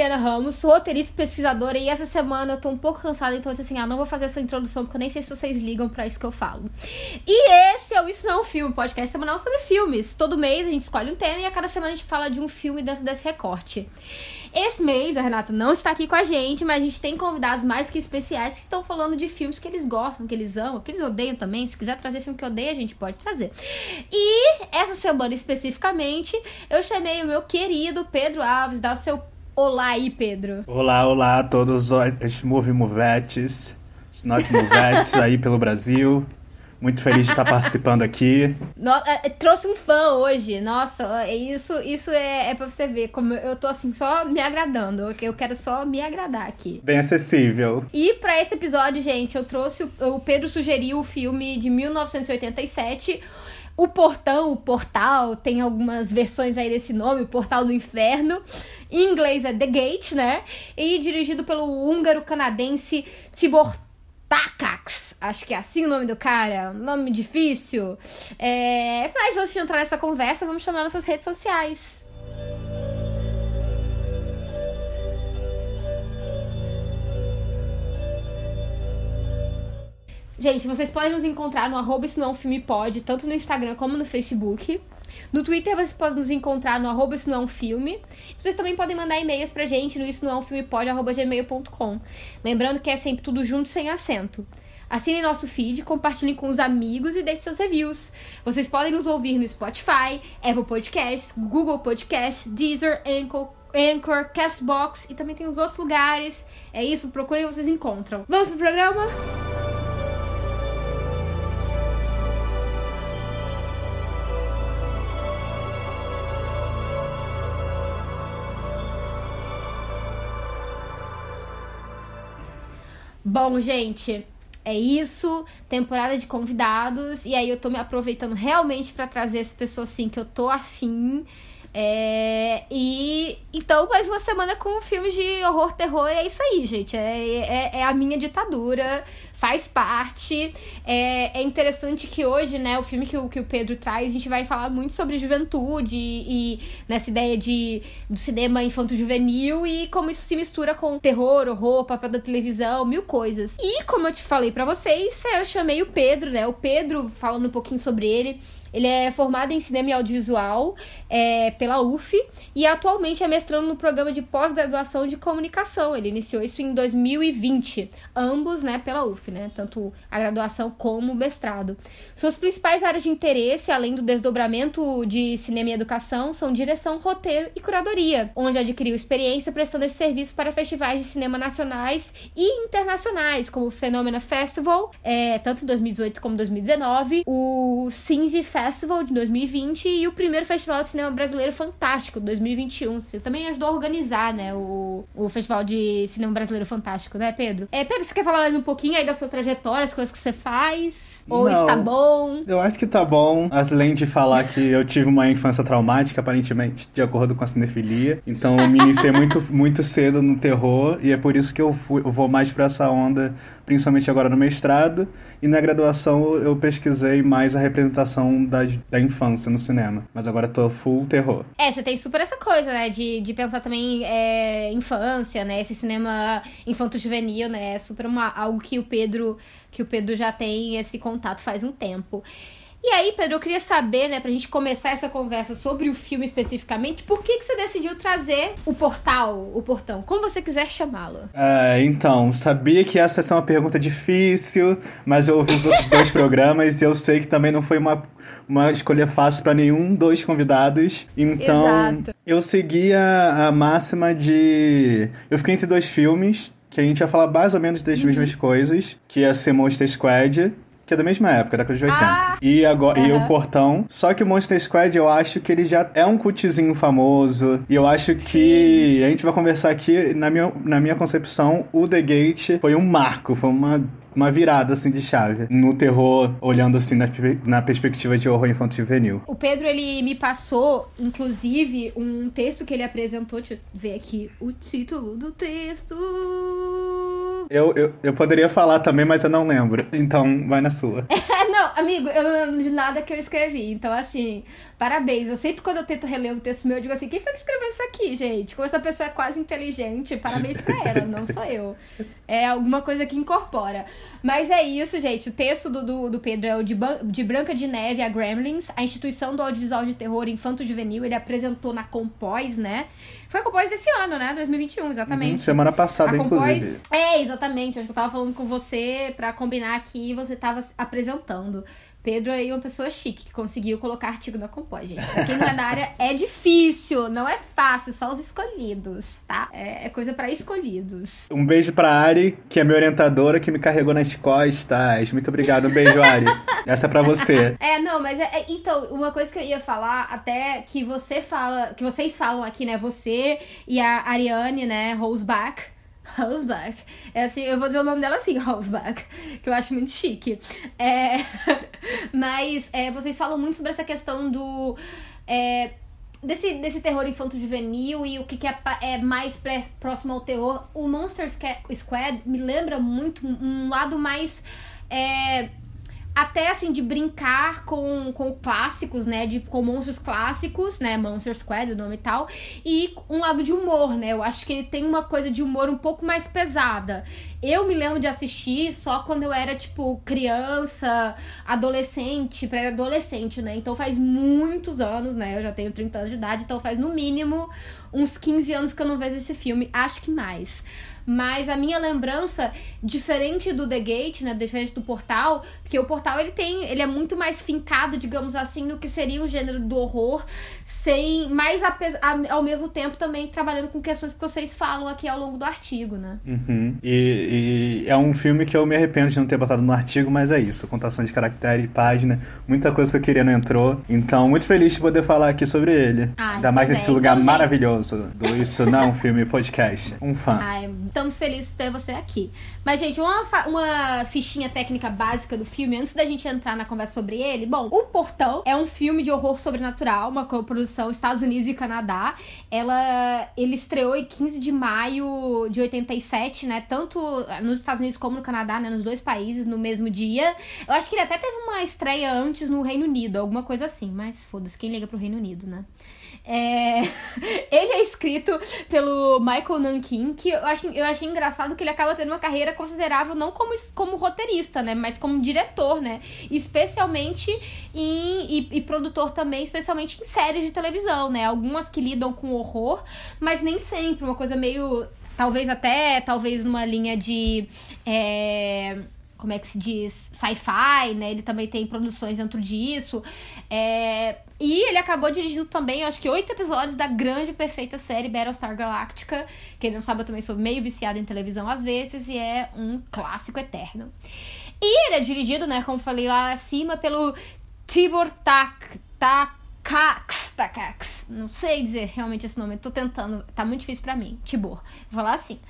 Mariana Ramos, roteirista pesquisadora e essa semana eu tô um pouco cansada, então eu disse assim, ah, não vou fazer essa introdução porque eu nem sei se vocês ligam pra isso que eu falo. E esse é o Isso Não é um Filme, podcast semanal sobre filmes. Todo mês a gente escolhe um tema e a cada semana a gente fala de um filme dentro desse recorte. Esse mês a Renata não está aqui com a gente, mas a gente tem convidados mais que especiais que estão falando de filmes que eles gostam, que eles amam, que eles odeiam também. Se quiser trazer filme que odeia, a gente pode trazer. E essa semana especificamente, eu chamei o meu querido Pedro Alves, dá o seu olá aí, Pedro. Olá, olá a todos os movie movetes, os not movetes aí pelo Brasil. Muito feliz de estar participando aqui. No, é, trouxe um fã hoje. Nossa, é isso, isso é, é pra você ver como eu tô assim, só me agradando. Eu quero só me agradar aqui. Bem acessível. E pra esse episódio, gente, eu trouxe. O Pedro sugeriu o filme de 1987. O Portão, o Portal, tem algumas versões aí desse nome, o Portal do Inferno. Em inglês é The Gate, né? E dirigido pelo húngaro-canadense Tibor Takacs, acho que é assim o nome do cara, nome difícil. É... Mas antes de entrar nessa conversa, vamos chamar nossas redes sociais. Gente, vocês podem nos encontrar no arroba isso não é um filme pode, tanto no Instagram como no Facebook. No Twitter vocês podem nos encontrar no arroba isso não é um filme. Vocês também podem mandar e-mails pra gente no isso não é um filme pode, arroba gmail.com. Lembrando que é sempre tudo junto sem acento. Assinem nosso feed, compartilhem com os amigos e deixem seus reviews. Vocês podem nos ouvir no Spotify, Apple Podcasts, Google Podcasts, Deezer, Anchor, Anchor, Castbox e também tem os outros lugares. É isso, procurem vocês encontram. Vamos pro programa? Bom, gente, é isso. Temporada de convidados. E aí eu tô me aproveitando realmente para trazer as pessoas assim que eu tô afim. É, e então, mais uma semana com filmes de horror, terror, é isso aí, gente. É, é, é a minha ditadura, faz parte. É, é, interessante que hoje, né, o filme que o, que o Pedro traz, a gente vai falar muito sobre juventude e, e nessa ideia de, do cinema infanto-juvenil e como isso se mistura com terror, horror, papel da televisão, mil coisas. E como eu te falei para vocês, eu chamei o Pedro, né? O Pedro, falando um pouquinho sobre ele. Ele é formado em cinema e audiovisual é, pela UF e atualmente é mestrando no programa de pós-graduação de comunicação. Ele iniciou isso em 2020, ambos, né, pela UF, né, tanto a graduação como o mestrado. Suas principais áreas de interesse, além do desdobramento de cinema e educação, são direção, roteiro e curadoria, onde adquiriu experiência prestando esse serviço para festivais de cinema nacionais e internacionais, como o Phenomena Festival, é, tanto em 2018 como 2019, o Cindy Festival Festival de 2020 e o primeiro Festival de Cinema Brasileiro Fantástico de 2021. Você também ajudou a organizar, né, o, o Festival de Cinema Brasileiro Fantástico, né, Pedro? É, Pedro, você quer falar mais um pouquinho aí da sua trajetória, as coisas que você faz? Ou Não, está bom? Eu acho que tá bom, além de falar que eu tive uma infância traumática, aparentemente, de acordo com a cinefilia. Então eu me iniciei muito, muito cedo no terror e é por isso que eu, fui, eu vou mais pra essa onda principalmente agora no mestrado, e na graduação eu pesquisei mais a representação da, da infância no cinema. Mas agora tô full terror. É, você tem super essa coisa, né? De, de pensar também é, infância, né? Esse cinema infanto-juvenil, né? É super uma, algo que o Pedro que o Pedro já tem esse contato faz um tempo. E aí, Pedro, eu queria saber, né, pra gente começar essa conversa sobre o filme especificamente, por que, que você decidiu trazer o portal, o portão, como você quiser chamá-lo? É, então, sabia que essa é uma pergunta difícil, mas eu ouvi os outros dois programas e eu sei que também não foi uma, uma escolha fácil para nenhum dos convidados. Então, Exato. eu segui a, a máxima de. Eu fiquei entre dois filmes, que a gente ia falar mais ou menos das mesmas coisas, que ia ser Monster Squad que é da mesma época, da década de 80. Ah! E, agora, e o. Portão. Só que o Monster Squad, eu acho que ele já é um cultzinho famoso. E eu acho que a gente vai conversar aqui, na minha, na minha concepção, o The Gate foi um marco, foi uma uma virada assim de chave no terror, olhando assim na, na perspectiva de horror infantil juvenil. O Pedro, ele me passou, inclusive, um texto que ele apresentou. Deixa eu ver aqui o título do texto. Eu, eu, eu poderia falar também, mas eu não lembro. Então, vai na sua. Não, amigo, eu não lembro de nada que eu escrevi. Então, assim, parabéns. Eu sempre, quando eu tento reler um texto meu, eu digo assim: quem foi que escreveu isso aqui, gente? Como essa pessoa é quase inteligente, parabéns pra ela, não sou eu. É alguma coisa que incorpora. Mas é isso, gente. O texto do, do, do Pedro é o de, de Branca de Neve a Gremlins, a instituição do audiovisual de terror infanto-juvenil. Ele apresentou na Compós, né? Foi a Compós desse ano, né? 2021, exatamente. Uhum, semana passada, A Compós- inclusive. É, exatamente. Acho que eu tava falando com você pra combinar aqui e você tava apresentando. Pedro aí é uma pessoa chique que conseguiu colocar artigo na Compós, gente. Pra quem não é da área, é difícil, não é fácil, só os escolhidos, tá? É, é coisa pra escolhidos. Um beijo pra Ari, que é minha orientadora, que me carregou nas costas. Muito obrigado. Um beijo, Ari. Essa é pra você. É, não, mas é, é- então, uma coisa que eu ia falar, até que você fala, que vocês falam aqui, né? Você e a Ariane, né, Rosebach. Rosebach. É assim, eu vou dizer o nome dela assim, Rosebach, que eu acho muito chique. É, mas é, vocês falam muito sobre essa questão do. é, desse, desse terror infanto-juvenil e o que, que é, é mais pré- próximo ao terror. O Monster Squad me lembra muito um lado mais. é, até assim, de brincar com, com clássicos, né? De, com monstros clássicos, né? Monster Squad, o nome e tal. E um lado de humor, né? Eu acho que ele tem uma coisa de humor um pouco mais pesada. Eu me lembro de assistir só quando eu era, tipo, criança, adolescente, pré-adolescente, né? Então faz muitos anos, né? Eu já tenho 30 anos de idade, então faz no mínimo uns 15 anos que eu não vejo esse filme. Acho que mais. Mas a minha lembrança, diferente do The Gate, né? Diferente do Portal, porque o Portal ele tem. Ele é muito mais fincado, digamos assim, no que seria o gênero do horror, sem. Mas ape- a- ao mesmo tempo também trabalhando com questões que vocês falam aqui ao longo do artigo, né? Uhum. E, e é um filme que eu me arrependo de não ter botado no artigo, mas é isso. Contação de caractere, página, muita coisa que eu queria não entrou. Então, muito feliz de poder falar aqui sobre ele. Ah, Ainda mais nesse é. lugar Então, maravilhoso do Isso Não Filme Podcast. Um fã. Ai, estamos felizes de ter você aqui. Mas, gente, uma, uma fichinha técnica básica do filme, antes da gente entrar na conversa sobre ele. Bom, O Portão é um filme de horror sobrenatural, uma coprodução Estados Unidos e Canadá. Ela, ele estreou em 15 de maio de 87, né? Tanto nos Estados Unidos como no Canadá, né? Nos dois países, no mesmo dia. Eu acho que ele até teve uma estreia antes no Reino Unido, alguma coisa assim. Mas foda-se, quem liga pro Reino Unido, né? É... ele é escrito pelo Michael Nankin, que eu achei, eu achei engraçado que ele acaba tendo uma carreira considerável não como, como roteirista, né? Mas como diretor, né? Especialmente em, e, e produtor também, especialmente em séries de televisão, né? Algumas que lidam com horror, mas nem sempre. Uma coisa meio. Talvez até, talvez numa linha de. é, como é que se diz? Sci-fi, né? Ele também tem produções dentro disso. É, e ele acabou dirigindo também, eu acho que oito episódios da grande perfeita série Battlestar Galactica. Quem não sabe, eu também sou meio viciada em televisão às vezes, e é um clássico eterno. E ele é dirigido, né, como falei lá acima, pelo Tibor Tak. Takax, Takax. Não sei dizer realmente esse nome, tô tentando, tá muito difícil pra mim. Tibor, vou falar assim.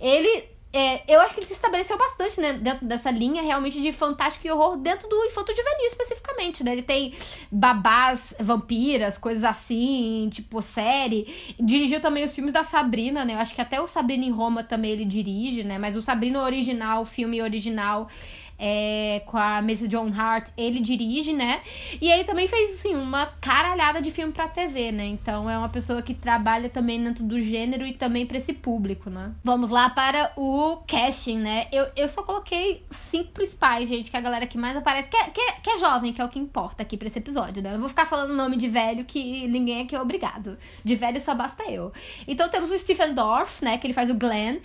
Ele é, eu acho que ele se estabeleceu bastante, né, dentro dessa linha realmente de fantástico e horror dentro do infanto juvenil especificamente, né? Ele tem babás, vampiras, coisas assim, tipo série. Dirigiu também os filmes da Sabrina, né? Eu acho que até o Sabrina em Roma também ele dirige, né? Mas o Sabrina original, filme original é, com a Melissa John Hart, ele dirige, né? E ele também fez, assim, uma caralhada de filme pra TV, né? Então é uma pessoa que trabalha também dentro do gênero e também pra esse público, né? Vamos lá para o casting, né? Eu, eu só coloquei cinco principais, gente, que é a galera que mais aparece, que é, que, é, que é jovem, que é o que importa aqui pra esse episódio, né? Eu não vou ficar falando nome de velho que ninguém aqui é obrigado. De velho só basta eu. Então temos o Stephen Dorff, né? Que ele faz o Glenn.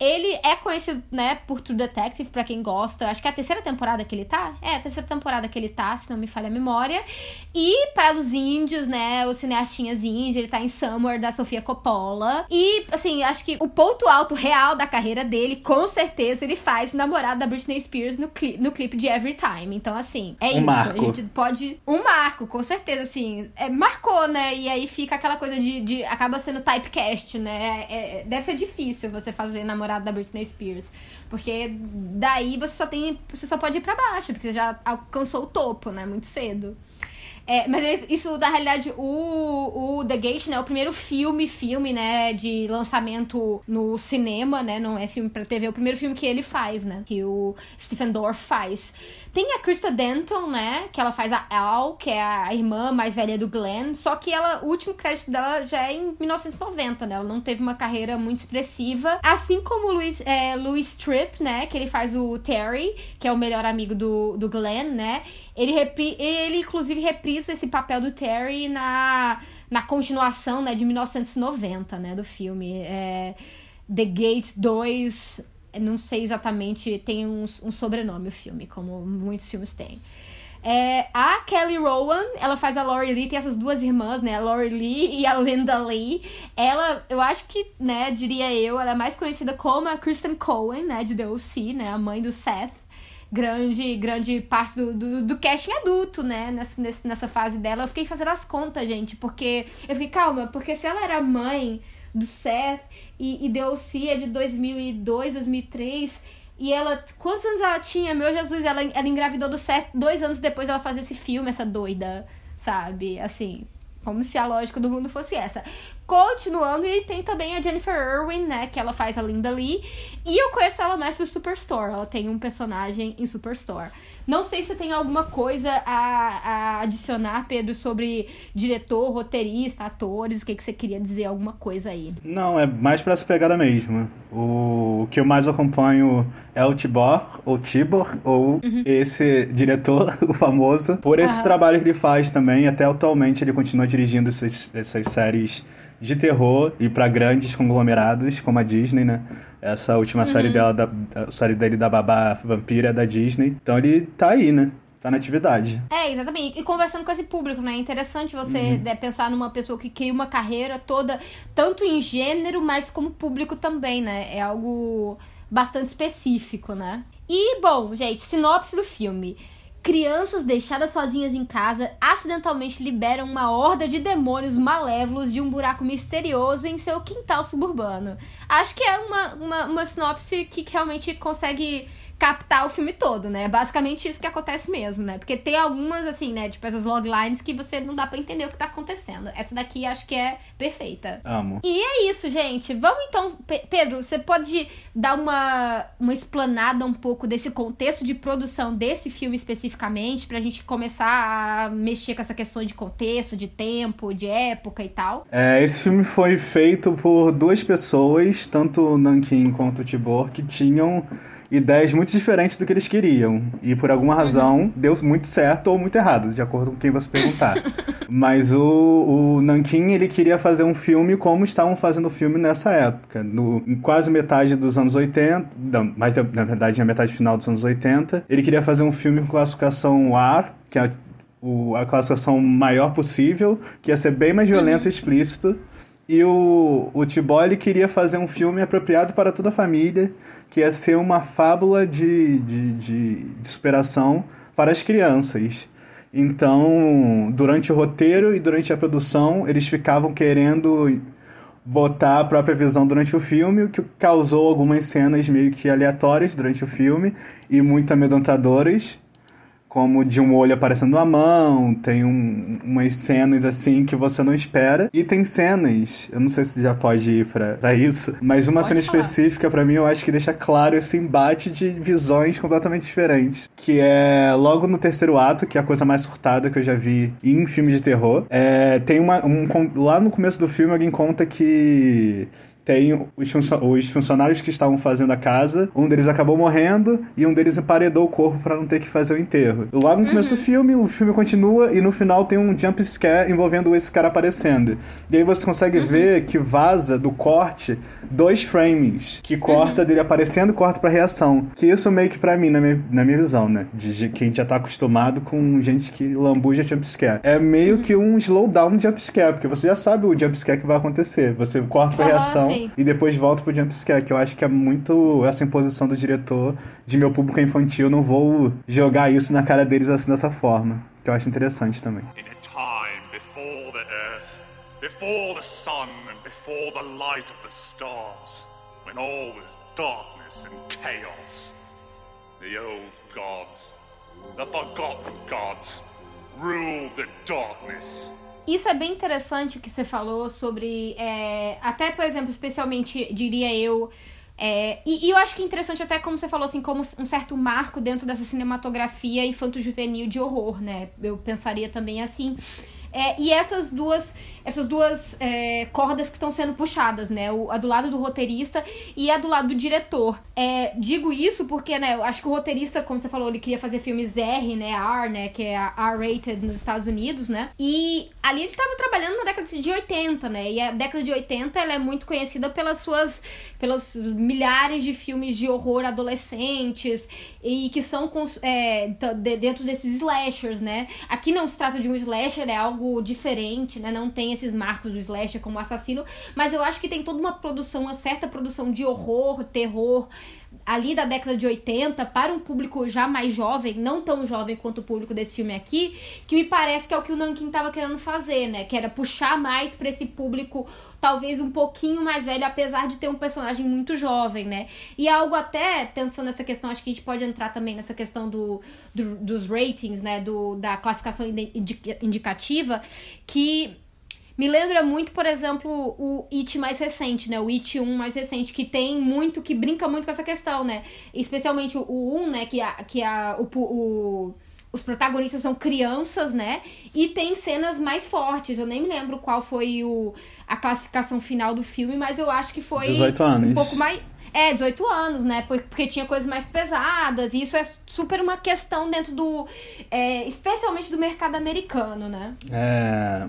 Ele é conhecido, né, por True Detective, pra quem gosta. Acho que a terceira temporada que ele tá. É, a terceira temporada que ele tá, se não me falha a memória. E para os índios, né, os cineastinhas índios, ele tá em Summer, da Sofia Coppola. E, assim, acho que o ponto alto real da carreira dele, com certeza, ele faz namorado da Britney Spears no, cli no clipe de Every Time. Então, assim, é um isso. Marco. A gente pode... Um marco, com certeza, assim. É, marcou, né? E aí fica aquela coisa de... de acaba sendo typecast, né? É, deve ser difícil você fazer namorado da Britney Spears. Porque daí você só tem. Você só pode ir pra baixo, porque você já alcançou o topo, né? Muito cedo. É, mas isso, na realidade, o, o The Gate, né? O primeiro filme, filme, né? De lançamento no cinema, né? Não é filme pra TV. É o primeiro filme que ele faz, né? Que o Stephen Dorff faz. Tem a Krista Denton, né? Que ela faz a Al, que é a irmã mais velha do Glenn. Só que ela, o último crédito dela já é em 1990, né? Ela não teve uma carreira muito expressiva. Assim como o Louis, é, Louis Tripp, né? Que ele faz o Terry, que é o melhor amigo do, do Glenn, né? Ele, repri, ele inclusive, reprisa esse papel do Terry na, na continuação, né? De 1990, né? Do filme. É, The Gate 2 não sei exatamente, tem um, um sobrenome o filme, como muitos filmes têm. É, a Kelly Rowan, ela faz a Laurie Lee, tem essas duas irmãs, né? A Laurie Lee e a Linda Lee. Ela, eu acho que, né, diria eu, ela é mais conhecida como a Kristen Cohen, né, de The O.C., né? A mãe do Seth. Grande, grande parte do, do, do casting adulto, né? Nessa, nessa fase dela. Eu fiquei fazendo as contas, gente, porque... Eu fiquei, calma, porque se ela era mãe do Seth e, e O.C. é de 2002, 2003 e ela, quantos anos ela tinha? Meu Jesus, ela, ela engravidou do Seth dois anos depois ela fazer esse filme, essa doida, sabe? Assim, como se a lógica do mundo fosse essa. Continuando, e tem também a Jennifer Irwin, né? Que ela faz a Linda Lee. E eu conheço ela mais pro Superstore. Ela tem um personagem em Superstore. Não sei se tem alguma coisa a, a adicionar, Pedro, sobre diretor, roteirista, atores. O que, que você queria dizer? Alguma coisa aí? Não, é mais pra essa pegada mesmo. O que eu mais acompanho é o Tibor, ou Tibor, ou uhum. esse diretor, o famoso, por esse ah. trabalho que ele faz também. Até atualmente ele continua dirigindo essas, essas séries de terror e para grandes conglomerados como a Disney, né? Essa última uhum. série dela, da, a série dele da Babá Vampira é da Disney. Então ele tá aí, né? Tá na atividade. É, exatamente. E conversando com esse público, né? É interessante você uhum. né, pensar numa pessoa que cria uma carreira toda, tanto em gênero, mas como público também, né? É algo bastante específico, né? E, bom, gente, sinopse do filme. Crianças deixadas sozinhas em casa acidentalmente liberam uma horda de demônios malévolos de um buraco misterioso em seu quintal suburbano. Acho que é uma, uma, uma sinopse que realmente consegue captar o filme todo, né? É basicamente isso que acontece mesmo, né? Porque tem algumas, assim, né? Tipo, essas loglines que você não dá para entender o que tá acontecendo. Essa daqui acho que é perfeita. Amo. E é isso, gente. Vamos então, Pedro, você pode dar uma, uma explanada um pouco desse contexto de produção desse filme especificamente, pra gente começar a mexer com essa questão de contexto, de tempo, de época e tal? É, esse filme foi feito por duas pessoas, tanto o Nankin quanto o Tibor, que tinham ideias muito diferentes do que eles queriam. E por alguma razão uhum. deu muito certo ou muito errado, de acordo com quem você perguntar. Mas o, o Nankin, ele queria fazer um filme como estavam fazendo o filme nessa época. No, quase metade dos anos 80, não, mais na verdade na metade final dos anos 80. Ele queria fazer um filme com classificação A, que é a, o, a classificação maior possível, que ia ser bem mais violento uhum. e explícito. E o, o Tibó, ele queria fazer um filme apropriado para toda a família, que ia ser uma fábula de, de, de, de superação para as crianças. Então, durante o roteiro e durante a produção, eles ficavam querendo botar a própria visão durante o filme, o que causou algumas cenas meio que aleatórias durante o filme e muito amedrontadoras como de um olho aparecendo a mão, tem um, umas cenas assim que você não espera. E tem cenas, eu não sei se já pode ir pra, pra isso, mas uma pode cena falar. específica para mim eu acho que deixa claro esse embate de visões completamente diferentes. Que é logo no terceiro ato, que é a coisa mais surtada que eu já vi em filme de terror. É, tem uma. Um, lá no começo do filme alguém conta que tem os, os funcionários que estavam fazendo a casa, um deles acabou morrendo e um deles emparedou o corpo para não ter que fazer o enterro. Logo no começo do uhum. filme, o filme continua e no final tem um jump scare envolvendo esse cara aparecendo. E aí você consegue uhum. ver que vaza do corte dois frames que corta uhum. dele aparecendo e corta pra reação. Que isso meio que pra mim, na minha, na minha visão, né? De, de quem já tá acostumado com gente que lambuja jumpscare. É meio uhum. que um slowdown jumpscare, porque você já sabe o jumpscare que vai acontecer. Você corta pra reação e depois volta pro jumpscare, que eu acho que é muito essa imposição do diretor de meu público é infantil. Não vou jogar isso na cara deles assim dessa forma. Que eu acho interessante também. In a time before the earth, before the sun before the light of the stars, when all was darkness and chaos. The old gods, the forgotten gods, ruled the darkness. Isso é bem interessante o que você falou sobre. É, até, por exemplo, especialmente, diria eu. É, e, e, eu acho que é interessante até como você falou, assim, como um certo marco dentro dessa cinematografia infanto-juvenil de horror, né? Eu pensaria também assim. É, e essas duas essas duas é, cordas que estão sendo puxadas, né? O, a do lado do roteirista e a do lado do diretor. É, digo isso porque, né, eu acho que o roteirista, como você falou, ele queria fazer filmes R, né? R, né? Que é R-rated nos Estados Unidos, né? E ali ele estava trabalhando na década de 80, né? E a década de 80 ela é muito conhecida pelas suas. pelos milhares de filmes de horror adolescentes e que são é, dentro desses slashers, né? Aqui não se trata de um slasher, é algo diferente, né? Não tem esses marcos do slasher como assassino, mas eu acho que tem toda uma produção, uma certa produção de horror, terror ali da década de 80 para um público já mais jovem, não tão jovem quanto o público desse filme aqui, que me parece que é o que o Nankin tava querendo fazer, né? Que era puxar mais para esse público talvez um pouquinho mais velho, apesar de ter um personagem muito jovem, né? E algo até, pensando nessa questão, acho que a gente pode entrar também nessa questão do, do dos ratings, né? Do, da classificação indicativa, que me lembra muito, por exemplo, o It mais recente, né? O It 1 mais recente, que tem muito, que brinca muito com essa questão, né? Especialmente o 1, né? Que, a, que a, o, o os protagonistas são crianças, né? E tem cenas mais fortes. Eu nem me lembro qual foi o, a classificação final do filme, mas eu acho que foi 18 anos. um pouco mais. É, 18 anos, né? Porque tinha coisas mais pesadas. E isso é super uma questão dentro do. É, especialmente do mercado americano, né? É.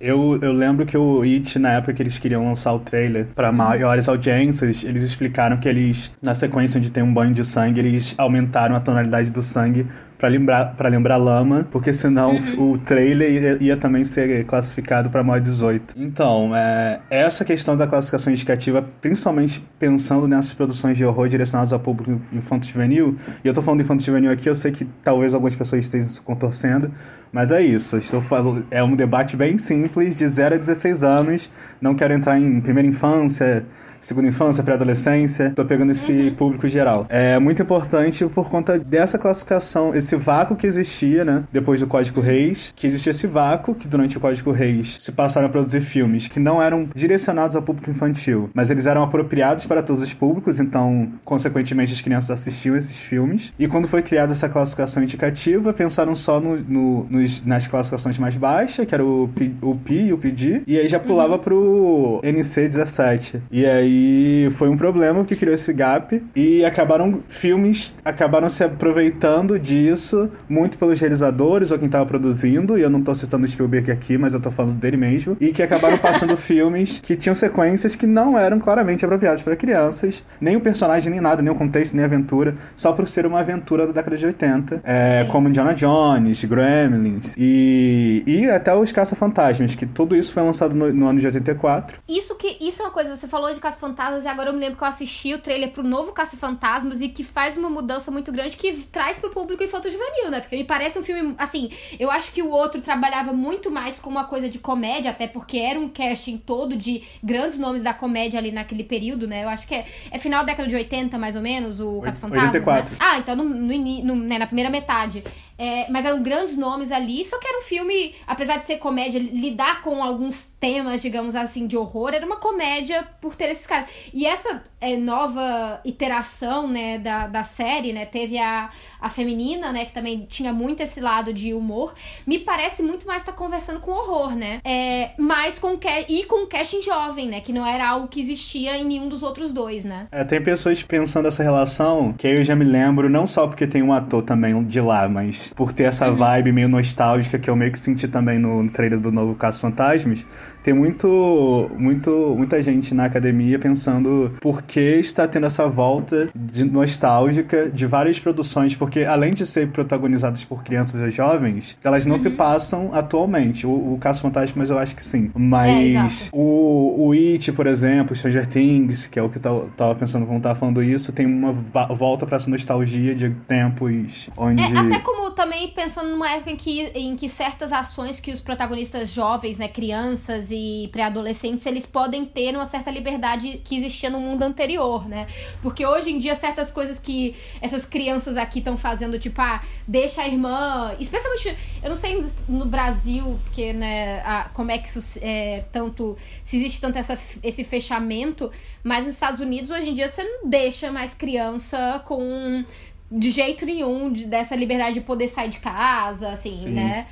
Eu, eu lembro que o It, na época que eles queriam lançar o trailer para maiores audiências, eles explicaram que eles, na sequência onde tem um banho de sangue, eles aumentaram a tonalidade do sangue para lembrar, pra lembrar lama, porque senão uhum. o trailer ia, ia, também ser classificado para maior 18. Então, é, essa questão da classificação indicativa, principalmente pensando nessas produções de horror direcionadas ao público infanto-juvenil, e eu tô falando infanto-juvenil aqui, eu sei que talvez algumas pessoas estejam se contorcendo, mas é isso, estou falando, é um debate bem simples, de 0 a 16 anos, não quero entrar em primeira infância, segunda infância, pré-adolescência. Tô pegando esse uhum. público geral. É muito importante por conta dessa classificação, esse vácuo que existia, né? Depois do Código Reis, que existia esse vácuo que durante o Código Reis se passaram a produzir filmes que não eram direcionados ao público infantil, mas eles eram apropriados para todos os públicos, então, consequentemente, as crianças assistiam esses filmes. E quando foi criada essa classificação indicativa, pensaram só no, no nos, nas classificações mais baixas, que era o, P, o P e o PD, e aí já pulava uhum. pro NC 17. E aí e foi um problema que criou esse gap. E acabaram, filmes acabaram se aproveitando disso, muito pelos realizadores ou quem estava produzindo. E eu não tô citando Spielberg aqui, mas eu tô falando dele mesmo. E que acabaram passando filmes que tinham sequências que não eram claramente apropriadas para crianças. Nem o personagem, nem nada, nem o contexto, nem a aventura. Só por ser uma aventura da década de 80. É, como Indiana Jones, Gremlins e, e até os Caça-Fantasmas, que tudo isso foi lançado no, no ano de 84. Isso que isso é uma coisa, você falou de Caça Fantasmas e agora eu me lembro que eu assisti o trailer pro novo Caça Fantasmas e que faz uma mudança muito grande que traz pro público infanto juvenil, né? Porque me parece um filme, assim, eu acho que o outro trabalhava muito mais com uma coisa de comédia, até porque era um casting todo de grandes nomes da comédia ali naquele período, né? Eu acho que é, é final da década de 80, mais ou menos, o Caça Fantasmas. 84. Né? Ah, então no, no, no né, na primeira metade. É, mas eram grandes nomes ali, só que era um filme, apesar de ser comédia, lidar com alguns temas, digamos assim, de horror, era uma comédia por ter esse esses caras. E essa é, nova iteração, né, da, da série, né, teve a, a feminina, né, que também tinha muito esse lado de humor, me parece muito mais estar tá conversando com horror, né, é, mas com e com casting jovem, né, que não era algo que existia em nenhum dos outros dois, né. É, tem pessoas pensando essa relação, que aí eu já me lembro, não só porque tem um ator também de lá, mas por ter essa uhum. vibe meio nostálgica que eu meio que senti também no trailer do novo Caso Fantasmas, tem muito, muito, muita gente na academia pensando por que está tendo essa volta de nostálgica de várias produções, porque além de ser protagonizadas por crianças e jovens, elas não uhum. se passam atualmente. O, o Caso Fantástico, mas eu acho que sim. Mas é, o, o It, por exemplo, Stranger Things, que é o que eu tava pensando quando tava falando isso, tem uma volta para essa nostalgia de tempos onde. É, até como também pensando numa época em que, em que certas ações que os protagonistas jovens, né, crianças e pré-adolescentes, eles podem ter uma certa liberdade que existia no mundo anterior, né? Porque hoje em dia, certas coisas que essas crianças aqui estão fazendo, tipo, ah, deixa a irmã. Especialmente, eu não sei no Brasil, porque, né, a, como é que isso é tanto. Se existe tanto essa, esse fechamento, mas nos Estados Unidos, hoje em dia, você não deixa mais criança com. De jeito nenhum, de, dessa liberdade de poder sair de casa, assim, Sim. né?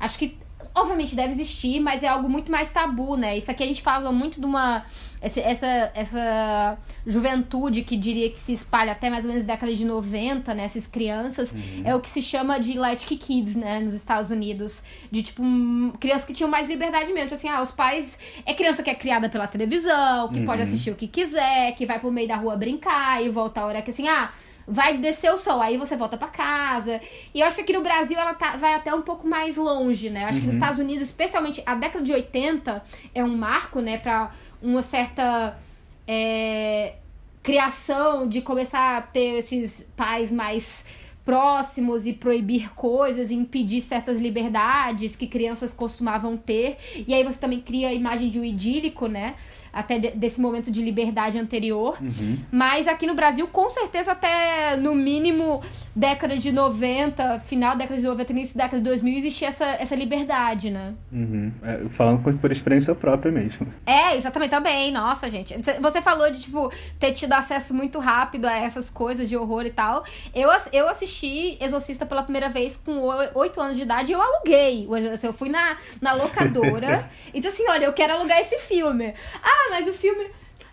Acho que obviamente deve existir, mas é algo muito mais tabu, né? Isso aqui a gente fala muito de uma. Essa, essa, essa juventude que diria que se espalha até mais ou menos década de 90, né? Essas crianças. Uhum. É o que se chama de Latchkey Kids, né? Nos Estados Unidos. De, tipo, um, crianças que tinham mais liberdade mesmo. Tipo assim, ah, os pais... É criança que é criada pela televisão, que uhum. pode assistir o que quiser, que vai pro meio da rua brincar e volta a hora que assim, ah vai descer o sol, aí você volta para casa. E eu acho que aqui no Brasil ela tá, vai até um pouco mais longe, né? Eu acho uhum. que nos uhum. Estados Unidos, especialmente a década de 80, é um marco, né, para uma certa é, criação de começar a ter esses pais mais próximos e proibir coisas e impedir certas liberdades que crianças costumavam ter. E aí você também cria a imagem de um idílico, né? até de, desse momento de liberdade anterior. Uhum. Mas aqui no Brasil, com certeza, até no mínimo década de 90, final da década de 90, início da década de 2000, existia essa, essa liberdade, né? Uhum. É, falando por, por, experiência própria mesmo. É, exatamente, também. Nossa, gente. Você falou de, tipo, ter tido acesso muito rápido a essas coisas de horror e tal. Eu, eu assisti Exorcista pela primeira vez com 8 anos de idade e eu aluguei. Eu fui na, na locadora e disse assim, olha, eu quero alugar esse filme. Ah, mas o filme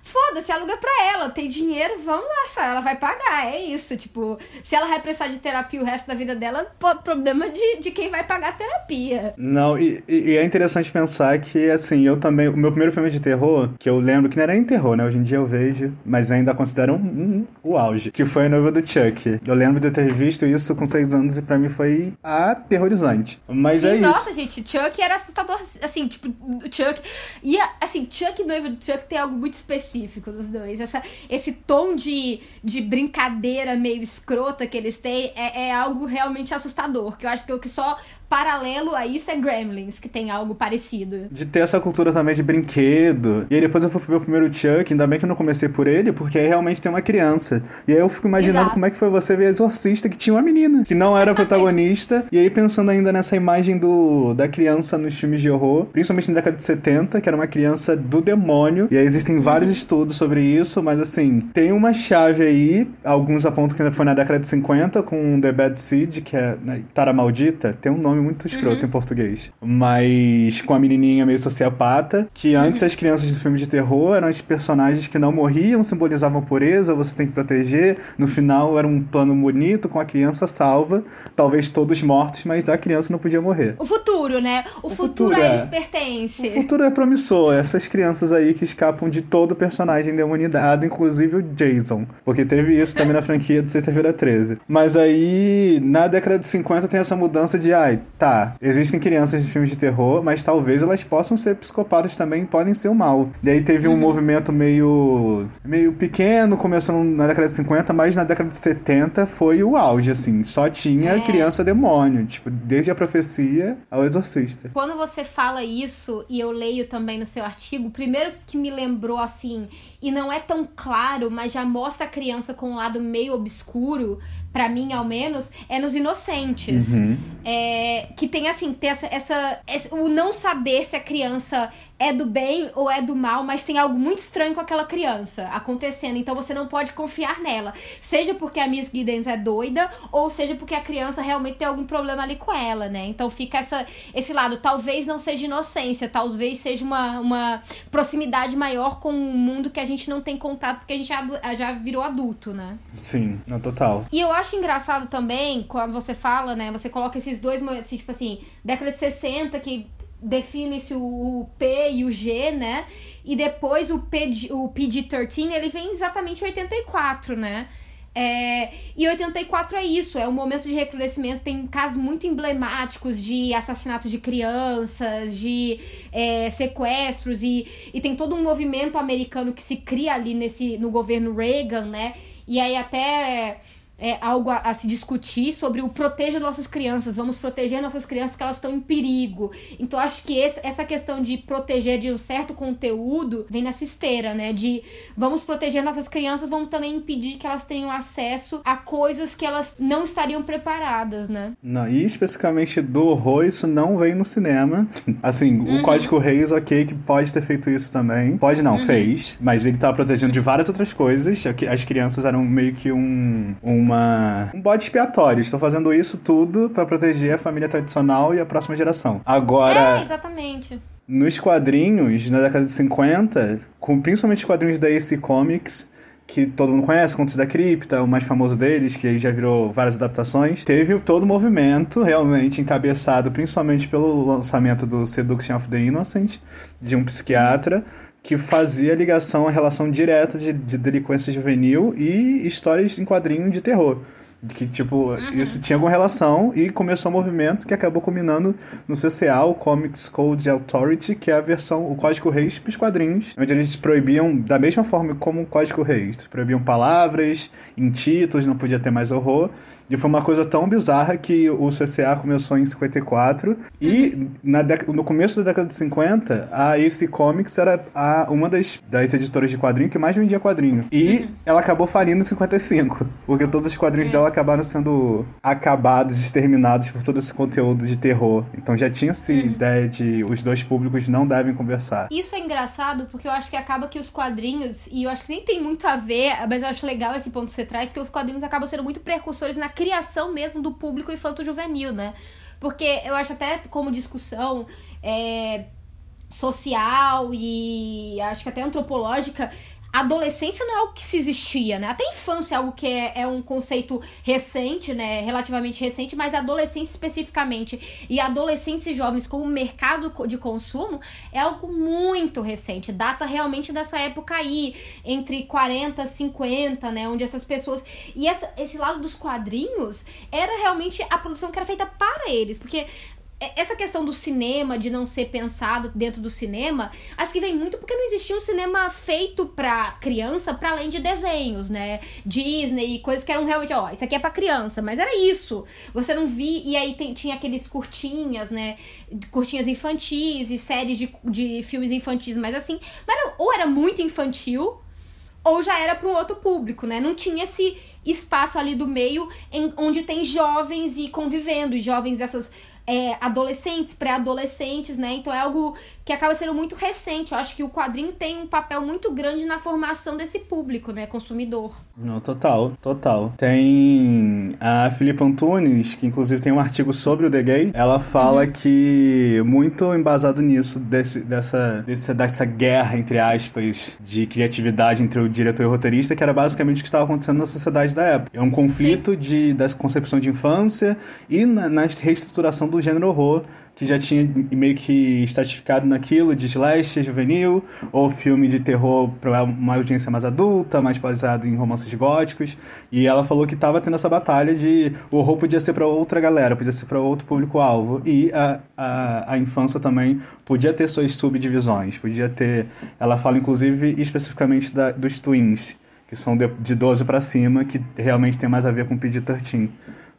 Foda-se, aluga pra ela. Tem dinheiro, vamos lá, ela vai pagar. É isso. Tipo, se ela vai precisar de terapia o resto da vida dela, problema de, de quem vai pagar a terapia. Não, e, e, é interessante pensar que, assim, eu também. O meu primeiro filme de terror, que eu lembro que não era nem terror, né? Hoje em dia eu vejo, mas ainda considero um, um, o auge, que foi a noiva do Chuck. Eu lembro de ter visto isso com seis anos e pra mim foi aterrorizante. Mas Sim, é nossa, isso. gente, Chuck era assustador. Assim, tipo, Chuck. E, assim, Chuck e noiva do Chuck tem algo muito específico específico dos dois. Essa, esse tom de, de brincadeira meio escrota que eles têm é, é algo realmente assustador. Que eu acho que o que só paralelo a isso é Gremlins, que tem algo parecido. De ter essa cultura também de brinquedo. E aí depois eu fui ver o primeiro Chuck, ainda bem que eu não comecei por ele, porque aí realmente tem uma criança. E aí eu fico imaginando Exato. como é que foi você ver Exorcista, que tinha uma menina, que não era protagonista. e aí pensando ainda nessa imagem do da criança nos filmes de horror, principalmente na década de 70, que era uma criança do demônio. E aí existem vários uhum. estudos sobre isso, mas assim, tem uma chave aí, alguns apontam que foi na década de 50, com The Bad Seed, que é né, Tara Maldita, tem um nome nome muito escroto uhum. em português. Mas com a menininha meio sociopata, que uhum. antes as crianças do filme de terror eram os personagens que não morriam, simbolizavam pureza, você tem que proteger. No final era um plano bonito com a criança salva, talvez todos mortos, mas a criança não podia morrer. O futuro, né? O, o futuro, futuro a eles é. pertence. O futuro é promissor. Essas crianças aí que escapam de todo personagem demonidado, inclusive o Jason. Porque teve isso também na franquia do Sexta-feira 13. Mas aí, na década de 50 tem essa mudança de, ai, tá, existem crianças de filmes de terror, mas talvez elas possam ser psicopatas também, podem ser o mal. E aí teve um uhum. movimento meio meio pequeno, começando na década de 50, mas na década de 70 foi o auge, assim. Só tinha é. criança demônio, tipo, desde a profecia ao exorcista. Quando você fala isso, e eu leio também no seu artigo, primeiro que me lembrou, assim, e não é tão claro, mas já mostra a criança com um lado meio obscuro, para mim ao menos, é nos Inocentes. Uhum. É, que tem assim, tem essa, essa, essa, o não saber se a criança é do bem ou é do mal, mas tem algo muito estranho com aquela criança acontecendo. Então você não pode confiar nela. Seja porque a Miss Giddens é doida, ou seja porque a criança realmente tem algum problema ali com ela, né? Então fica essa, esse lado. Talvez não seja inocência, talvez seja uma, uma proximidade maior com um mundo que a gente não tem contato porque a gente já, já virou adulto, né? Sim, no total. E eu acho engraçado também, quando você fala, né? Você coloca esses dois momentos, assim, tipo assim, década de 60, que define-se o P e o G, né? E depois o, P, o PG-13, ele vem exatamente em 84, né? É, e 84 é isso, é um momento de recrudescimento. Tem casos muito emblemáticos de assassinatos de crianças, de é, sequestros, e, e tem todo um movimento americano que se cria ali nesse, no governo Reagan, né? E aí até é algo a, a, se discutir sobre o proteja nossas crianças, vamos proteger nossas crianças que elas estão em perigo. Então acho que esse, essa questão de proteger de um certo conteúdo vem nessa esteira, né? De vamos proteger nossas crianças, vamos também impedir que elas tenham acesso a coisas que elas não estariam preparadas, né? Não, e especificamente do horror, isso não vem no cinema. Assim, uhum. o Código Reis, ok, que pode ter feito isso também. Pode não, uhum. fez. Mas ele tá protegendo de várias outras coisas. As crianças eram meio que um, um uma um bode expiatório. Estou fazendo isso tudo para proteger a família tradicional e a próxima geração. Agora. É, exatamente. Nos quadrinhos, na década de 50, com principalmente os quadrinhos da AC Comics, que todo mundo conhece, Contos da Cripta, o mais famoso deles, que já virou várias adaptações, teve todo o movimento realmente encabeçado principalmente pelo lançamento do Seduction of the Innocent, de um psiquiatra, que fazia ligação, a relação direta de, de delinquência juvenil e histórias em quadrinho de terror. Que, tipo, uhum. isso tinha alguma relação e começou um movimento que acabou culminando no CCA, o Comics Code Authority, que é a versão, o Código Reis para os quadrinhos, onde eles proibiam, da mesma forma como o Código Reis, proibiam palavras, em títulos, não podia ter mais horror, e foi uma coisa tão bizarra que o CCA começou em 54 e na no começo da década de 50, a Ace Comics era a, uma das, das editoras de quadrinho que mais vendia quadrinho. E uhum. ela acabou falindo em 55, porque todos os quadrinhos uhum. dela acabaram sendo acabados, exterminados por todo esse conteúdo de terror. Então já tinha essa uhum. ideia de os dois públicos não devem conversar. Isso é engraçado porque eu acho que acaba que os quadrinhos, e eu acho que nem tem muito a ver, mas eu acho legal esse ponto que você traz, que os quadrinhos acabam sendo muito precursores na criação mesmo do público infanto-juvenil, né? Porque eu acho até como discussão é, social e acho que até antropológica, adolescência não é algo que se existia, né? Até infância é algo que é, é, um conceito recente, né? Relativamente recente, mas adolescência especificamente e adolescentes e jovens como mercado de consumo é algo muito recente. Data realmente dessa época aí, entre 40 e 50, né? Onde essas pessoas. E essa, esse lado dos quadrinhos era realmente a produção que era feita para eles. Porque essa questão do cinema, de não ser pensado dentro do cinema, acho que vem muito porque não existia um cinema feito pra criança, para além de desenhos, né? Disney e coisas que eram realmente, ó, isso aqui é pra criança, mas era isso. Você não via, e aí tem, tinha aqueles curtinhas, né? Curtinhas infantis e séries de, de filmes infantis, mas assim, mas era, ou era muito infantil, ou já era para um outro público, né? Não tinha esse espaço ali do meio em, onde tem jovens e convivendo, e jovens dessas é, adolescentes, pré-adolescentes, né? Então é algo que acaba sendo muito recente. Eu acho que o quadrinho tem um papel muito grande na formação desse público, né? Consumidor. Não, total, total. Tem a Filipa Antunes, que inclusive tem um artigo sobre o The Gay. Ela fala uhum. que, muito embasado nisso, desse, dessa, dessa, dessa guerra, entre aspas, de criatividade entre o diretor e o roteirista, que era basicamente o que estava acontecendo na sociedade da época. É um conflito de, dessa concepção de infância e na, na reestruturação do do gênero horror, que já tinha meio que estratificado naquilo de slash juvenil, ou filme de terror para uma audiência mais adulta, mais baseado em romances góticos. E ela falou que estava tendo essa batalha de o horror podia ser para outra galera, podia ser para outro público-alvo. E a, a, a infância também podia ter suas subdivisões, podia ter. Ela fala inclusive especificamente da, dos twins, que são de, de 12 para cima, que realmente tem mais a ver com PG-13.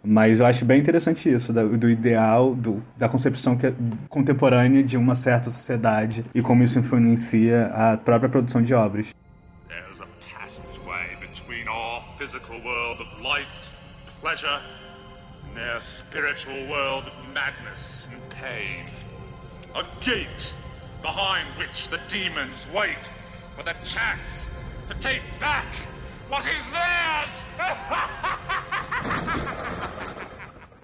Mas eu acho bem interessante isso, do, do ideal, do, da concepção que é contemporânea de uma certa sociedade e como isso influencia a própria produção de obras. Behind which the demons wait for the chance to take back what is theirs.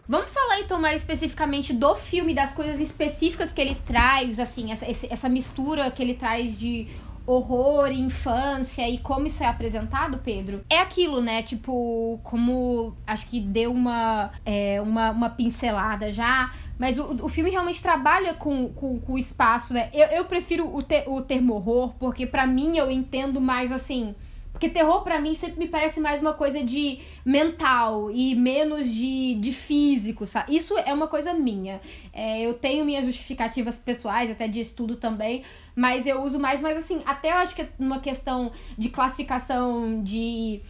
Vamos falar então mais especificamente do filme, das coisas específicas que ele traz, assim, essa, essa mistura que ele traz de horror, infância e como isso é apresentado, Pedro, é aquilo, né? Tipo, como acho que deu uma, é, uma, uma pincelada já, mas o, o filme realmente trabalha com, com, com o espaço, né? Eu, eu prefiro o, te, o termo horror, porque para mim eu entendo mais assim porque terror para mim sempre me parece mais uma coisa de mental e menos de, de físico, sabe? Isso é uma coisa minha. É, eu tenho minhas justificativas pessoais, até de estudo também, mas eu uso mais, mas assim, até eu acho que é uma questão de classificação de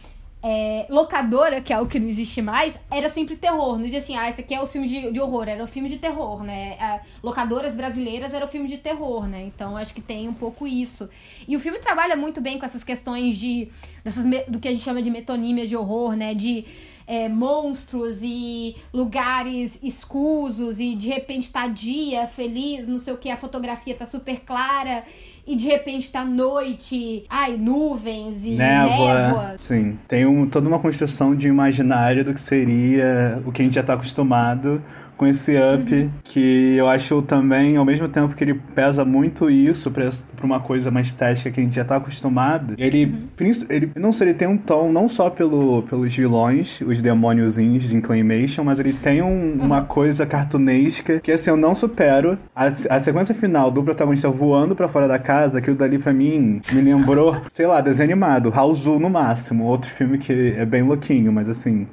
é, locadora, que é o que não existe mais, era sempre terror. Não dizia assim, ah, esse aqui é o filme de, de horror, era o filme de terror, né? A, locadoras brasileiras era o filme de terror, né? Então acho que tem um pouco isso. E o filme trabalha muito bem com essas questões de. Dessas, do que a gente chama de metonímias de horror, né? De é, monstros e lugares escusos e de repente tá dia feliz, não sei o que, a fotografia tá super clara e de repente tá noite, ai, nuvens e névoa. névoa. Sim, tem um, toda uma construção de imaginário do que seria o que a gente já tá acostumado com esse up, uhum. que eu acho também, ao mesmo tempo que ele pesa muito isso pra, pra uma coisa mais estética que a gente já tá acostumado, ele, uhum. ele não sei, ele tem um tom não só pelo, pelos vilões, os demôniozinhos de Inclination, mas ele tem um, uhum. uma coisa cartunesca que, assim, eu não supero. A, a sequência final do protagonista voando para fora da casa, aquilo dali para mim me lembrou, sei lá, desenho animado, House no máximo, outro filme que é bem louquinho, mas assim,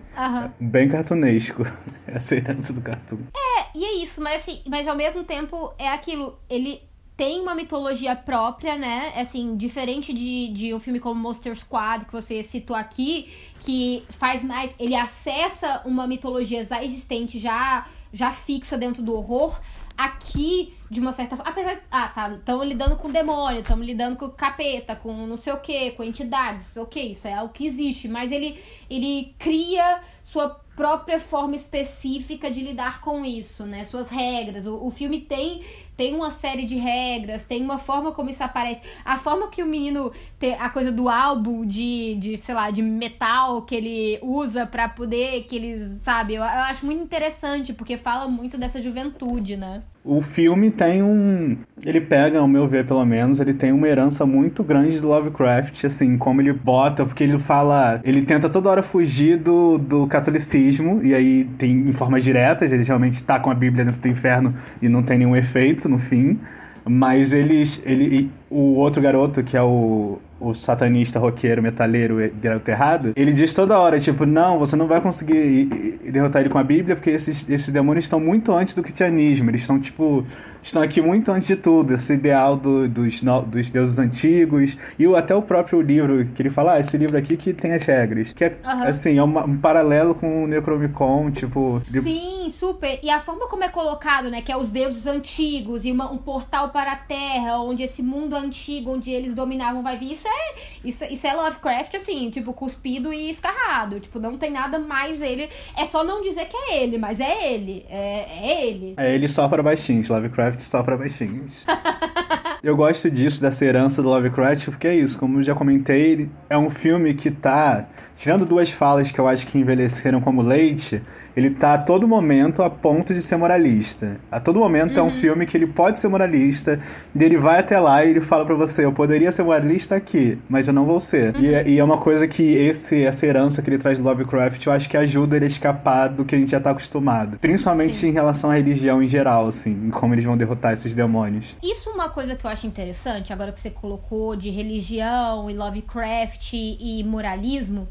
Bem cartunesco. Essa herança do cartoon. É, e é isso, mas assim, mas ao mesmo tempo é aquilo, ele tem uma mitologia própria, né? Assim, diferente de, de um filme como Monster Squad, que você citou aqui, que faz mais. Ele acessa uma mitologia já existente, já, já fixa dentro do horror. Aqui, de uma certa forma. Apesar de. Ah, tá. Estamos lidando com demônio, estamos lidando com capeta, com não sei o que, com entidades. Ok, isso é o que existe. Mas ele, ele cria sua própria forma específica de lidar com isso, né? Suas regras. O, o filme tem tem uma série de regras, tem uma forma como isso aparece. A forma que o menino tem a coisa do álbum de, de sei lá, de metal que ele usa para poder, que eles, sabe, eu, eu acho muito interessante, porque fala muito dessa juventude, né? O filme tem um. Ele pega, ao meu ver, pelo menos, ele tem uma herança muito grande do Lovecraft, assim, como ele bota, porque ele fala. Ele tenta toda hora fugir do, do catolicismo, e aí tem em formas diretas, ele realmente tá com a Bíblia dentro do inferno e não tem nenhum efeito no fim. Mas eles. Ele, o outro garoto, que é o, o satanista roqueiro, metaleiro, garoto errado, ele diz toda hora, tipo, não, você não vai conseguir derrotar ele com a Bíblia, porque esses, esses demônios estão muito antes do cristianismo. Eles estão, tipo, estão aqui muito antes de tudo, esse ideal do, dos, dos deuses antigos, e o, até o próprio livro, que ele fala, ah, esse livro aqui que tem as regras, que é, uhum. assim, é uma, um paralelo com o Necromicon, tipo... Sim, super, e a forma como é colocado, né, que é os deuses antigos, e uma, um portal para a Terra, onde esse mundo antigo, onde eles dominavam, vai vir, isso é, isso, isso é Lovecraft, assim, tipo, cuspido e escarrado, tipo, não tem nada mais ele, é só não dizer que é ele, mas é ele, é, é ele. É ele só para baixinhos, Lovecraft só pra baixinhos. eu gosto disso, dessa herança do Lovecraft, porque é isso, como eu já comentei, é um filme que tá. Tirando duas falas que eu acho que envelheceram como leite, ele tá a todo momento a ponto de ser moralista. A todo momento uhum. é um uhum. filme que ele pode ser moralista, e ele vai até lá e ele fala para você: eu poderia ser moralista aqui, mas eu não vou ser. Uhum. E, é, e, é uma coisa que esse, essa herança que ele traz do Lovecraft, eu acho que ajuda ele a escapar do que a gente já tá acostumado. Principalmente Sim. em relação à religião em geral, assim, em como eles vão derrotar esses demônios. Isso é uma coisa que eu acho interessante, agora que você colocou de religião e Lovecraft e moralismo.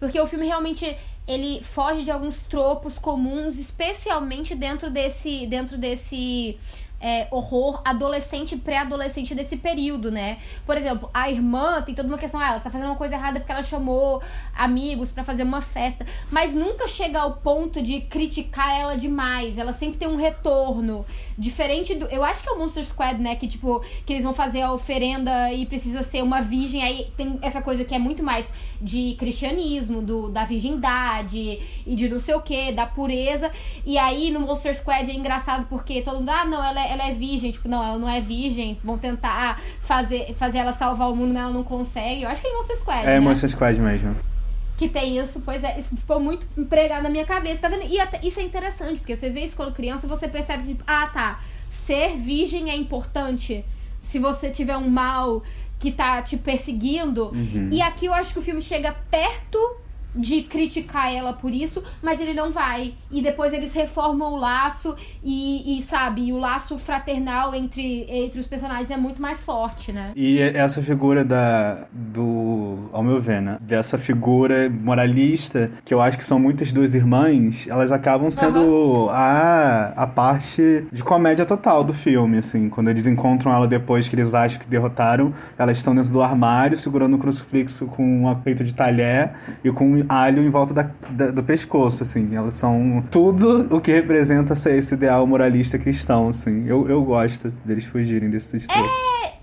Porque o filme realmente ele foge de alguns tropos comuns, especialmente dentro desse dentro desse é, horror adolescente pré-adolescente desse período, né? Por exemplo, a irmã tem toda uma questão, ah, ela tá fazendo uma coisa errada porque ela chamou amigos para fazer uma festa, mas nunca chega ao ponto de criticar ela demais. Ela sempre tem um retorno diferente do, eu acho que é o Monster Squad, né, que tipo, que eles vão fazer a oferenda e precisa ser uma virgem, aí tem essa coisa que é muito mais de cristianismo, do da virgindade e de não sei o que, da pureza. E aí no Monster Squad é engraçado porque todo mundo, ah, não, ela é é, ela é virgem. Tipo, não, ela não é virgem. Vão tentar fazer, fazer ela salvar o mundo, mas ela não consegue. Eu acho que é em Monster Squad, É né? Monster Squad mesmo. que tem isso, pois é, isso ficou muito empregado na minha cabeça, tá vendo? E até- isso é interessante, porque você vê isso quando criança, você percebe, tipo, ah, tá, ser virgem é importante. Se você tiver um mal que tá te perseguindo. Uhum. E aqui eu acho que o filme chega perto de criticar ela por isso, mas ele não vai. E depois eles reformam o laço e, e sabe, e o laço fraternal entre, entre os personagens é muito mais forte, né? E essa figura da. do. ao meu ver, né? Dessa figura moralista, que eu acho que são muitas duas irmãs, elas acabam sendo a, a parte de comédia total do filme, assim. Quando eles encontram ela depois que eles acham que derrotaram, elas estão dentro do armário, segurando um crucifixo com uma peita de talher e com um alho em volta da, da- do pescoço, assim. Elas são tudo o que representa ser esse ideal moralista cristão, assim. Eu, eu gosto deles fugirem desses tropos.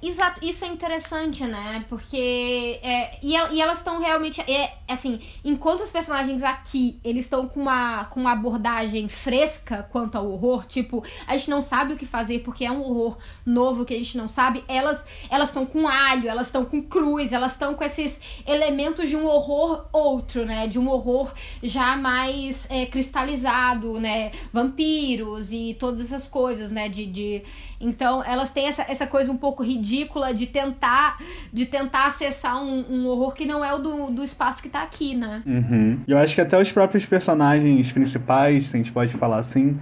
Exato, isso é interessante, né? Porque. é, e, e elas estão realmente. É, assim, enquanto os personagens aqui eles estão com uma, com uma abordagem fresca quanto ao horror, tipo, a gente não sabe o que fazer porque é um horror novo que a gente não sabe, elas elas estão com alho, elas estão com cruz, elas estão com esses elementos de um horror outro, né? De um horror já mais é, cristalizado, né? Vampiros e todas essas coisas, né? De, de... Então, elas têm essa, essa coisa um pouco ridícula de tentar de tentar acessar um, um horror que não é o do, do espaço que tá aqui, né? Uhum. Eu acho que até os próprios personagens principais, se a gente pode falar assim,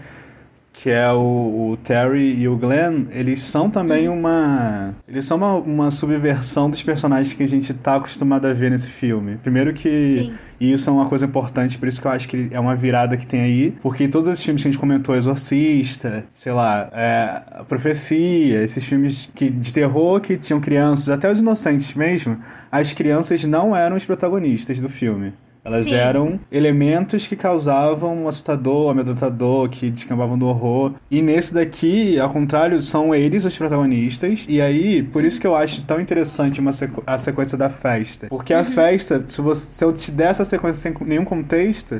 que é o, o Terry e o Glenn, eles são também uma. Eles são uma, uma subversão dos personagens que a gente tá acostumado a ver nesse filme. Primeiro que. Sim. E isso é uma coisa importante, por isso que eu acho que é uma virada que tem aí. Porque todos esses filmes que a gente comentou, Exorcista, sei lá, é, a Profecia, esses filmes que, de terror que tinham crianças, até os inocentes mesmo, as crianças não eram os protagonistas do filme. Elas Sim. eram elementos que causavam um assustador, amedrontador, que descambavam do horror. E nesse daqui, ao contrário, são eles os protagonistas. E aí, por isso que eu acho tão interessante uma sequ- a sequência da festa. Porque a festa, se, você, se eu te der essa sequência sem nenhum contexto,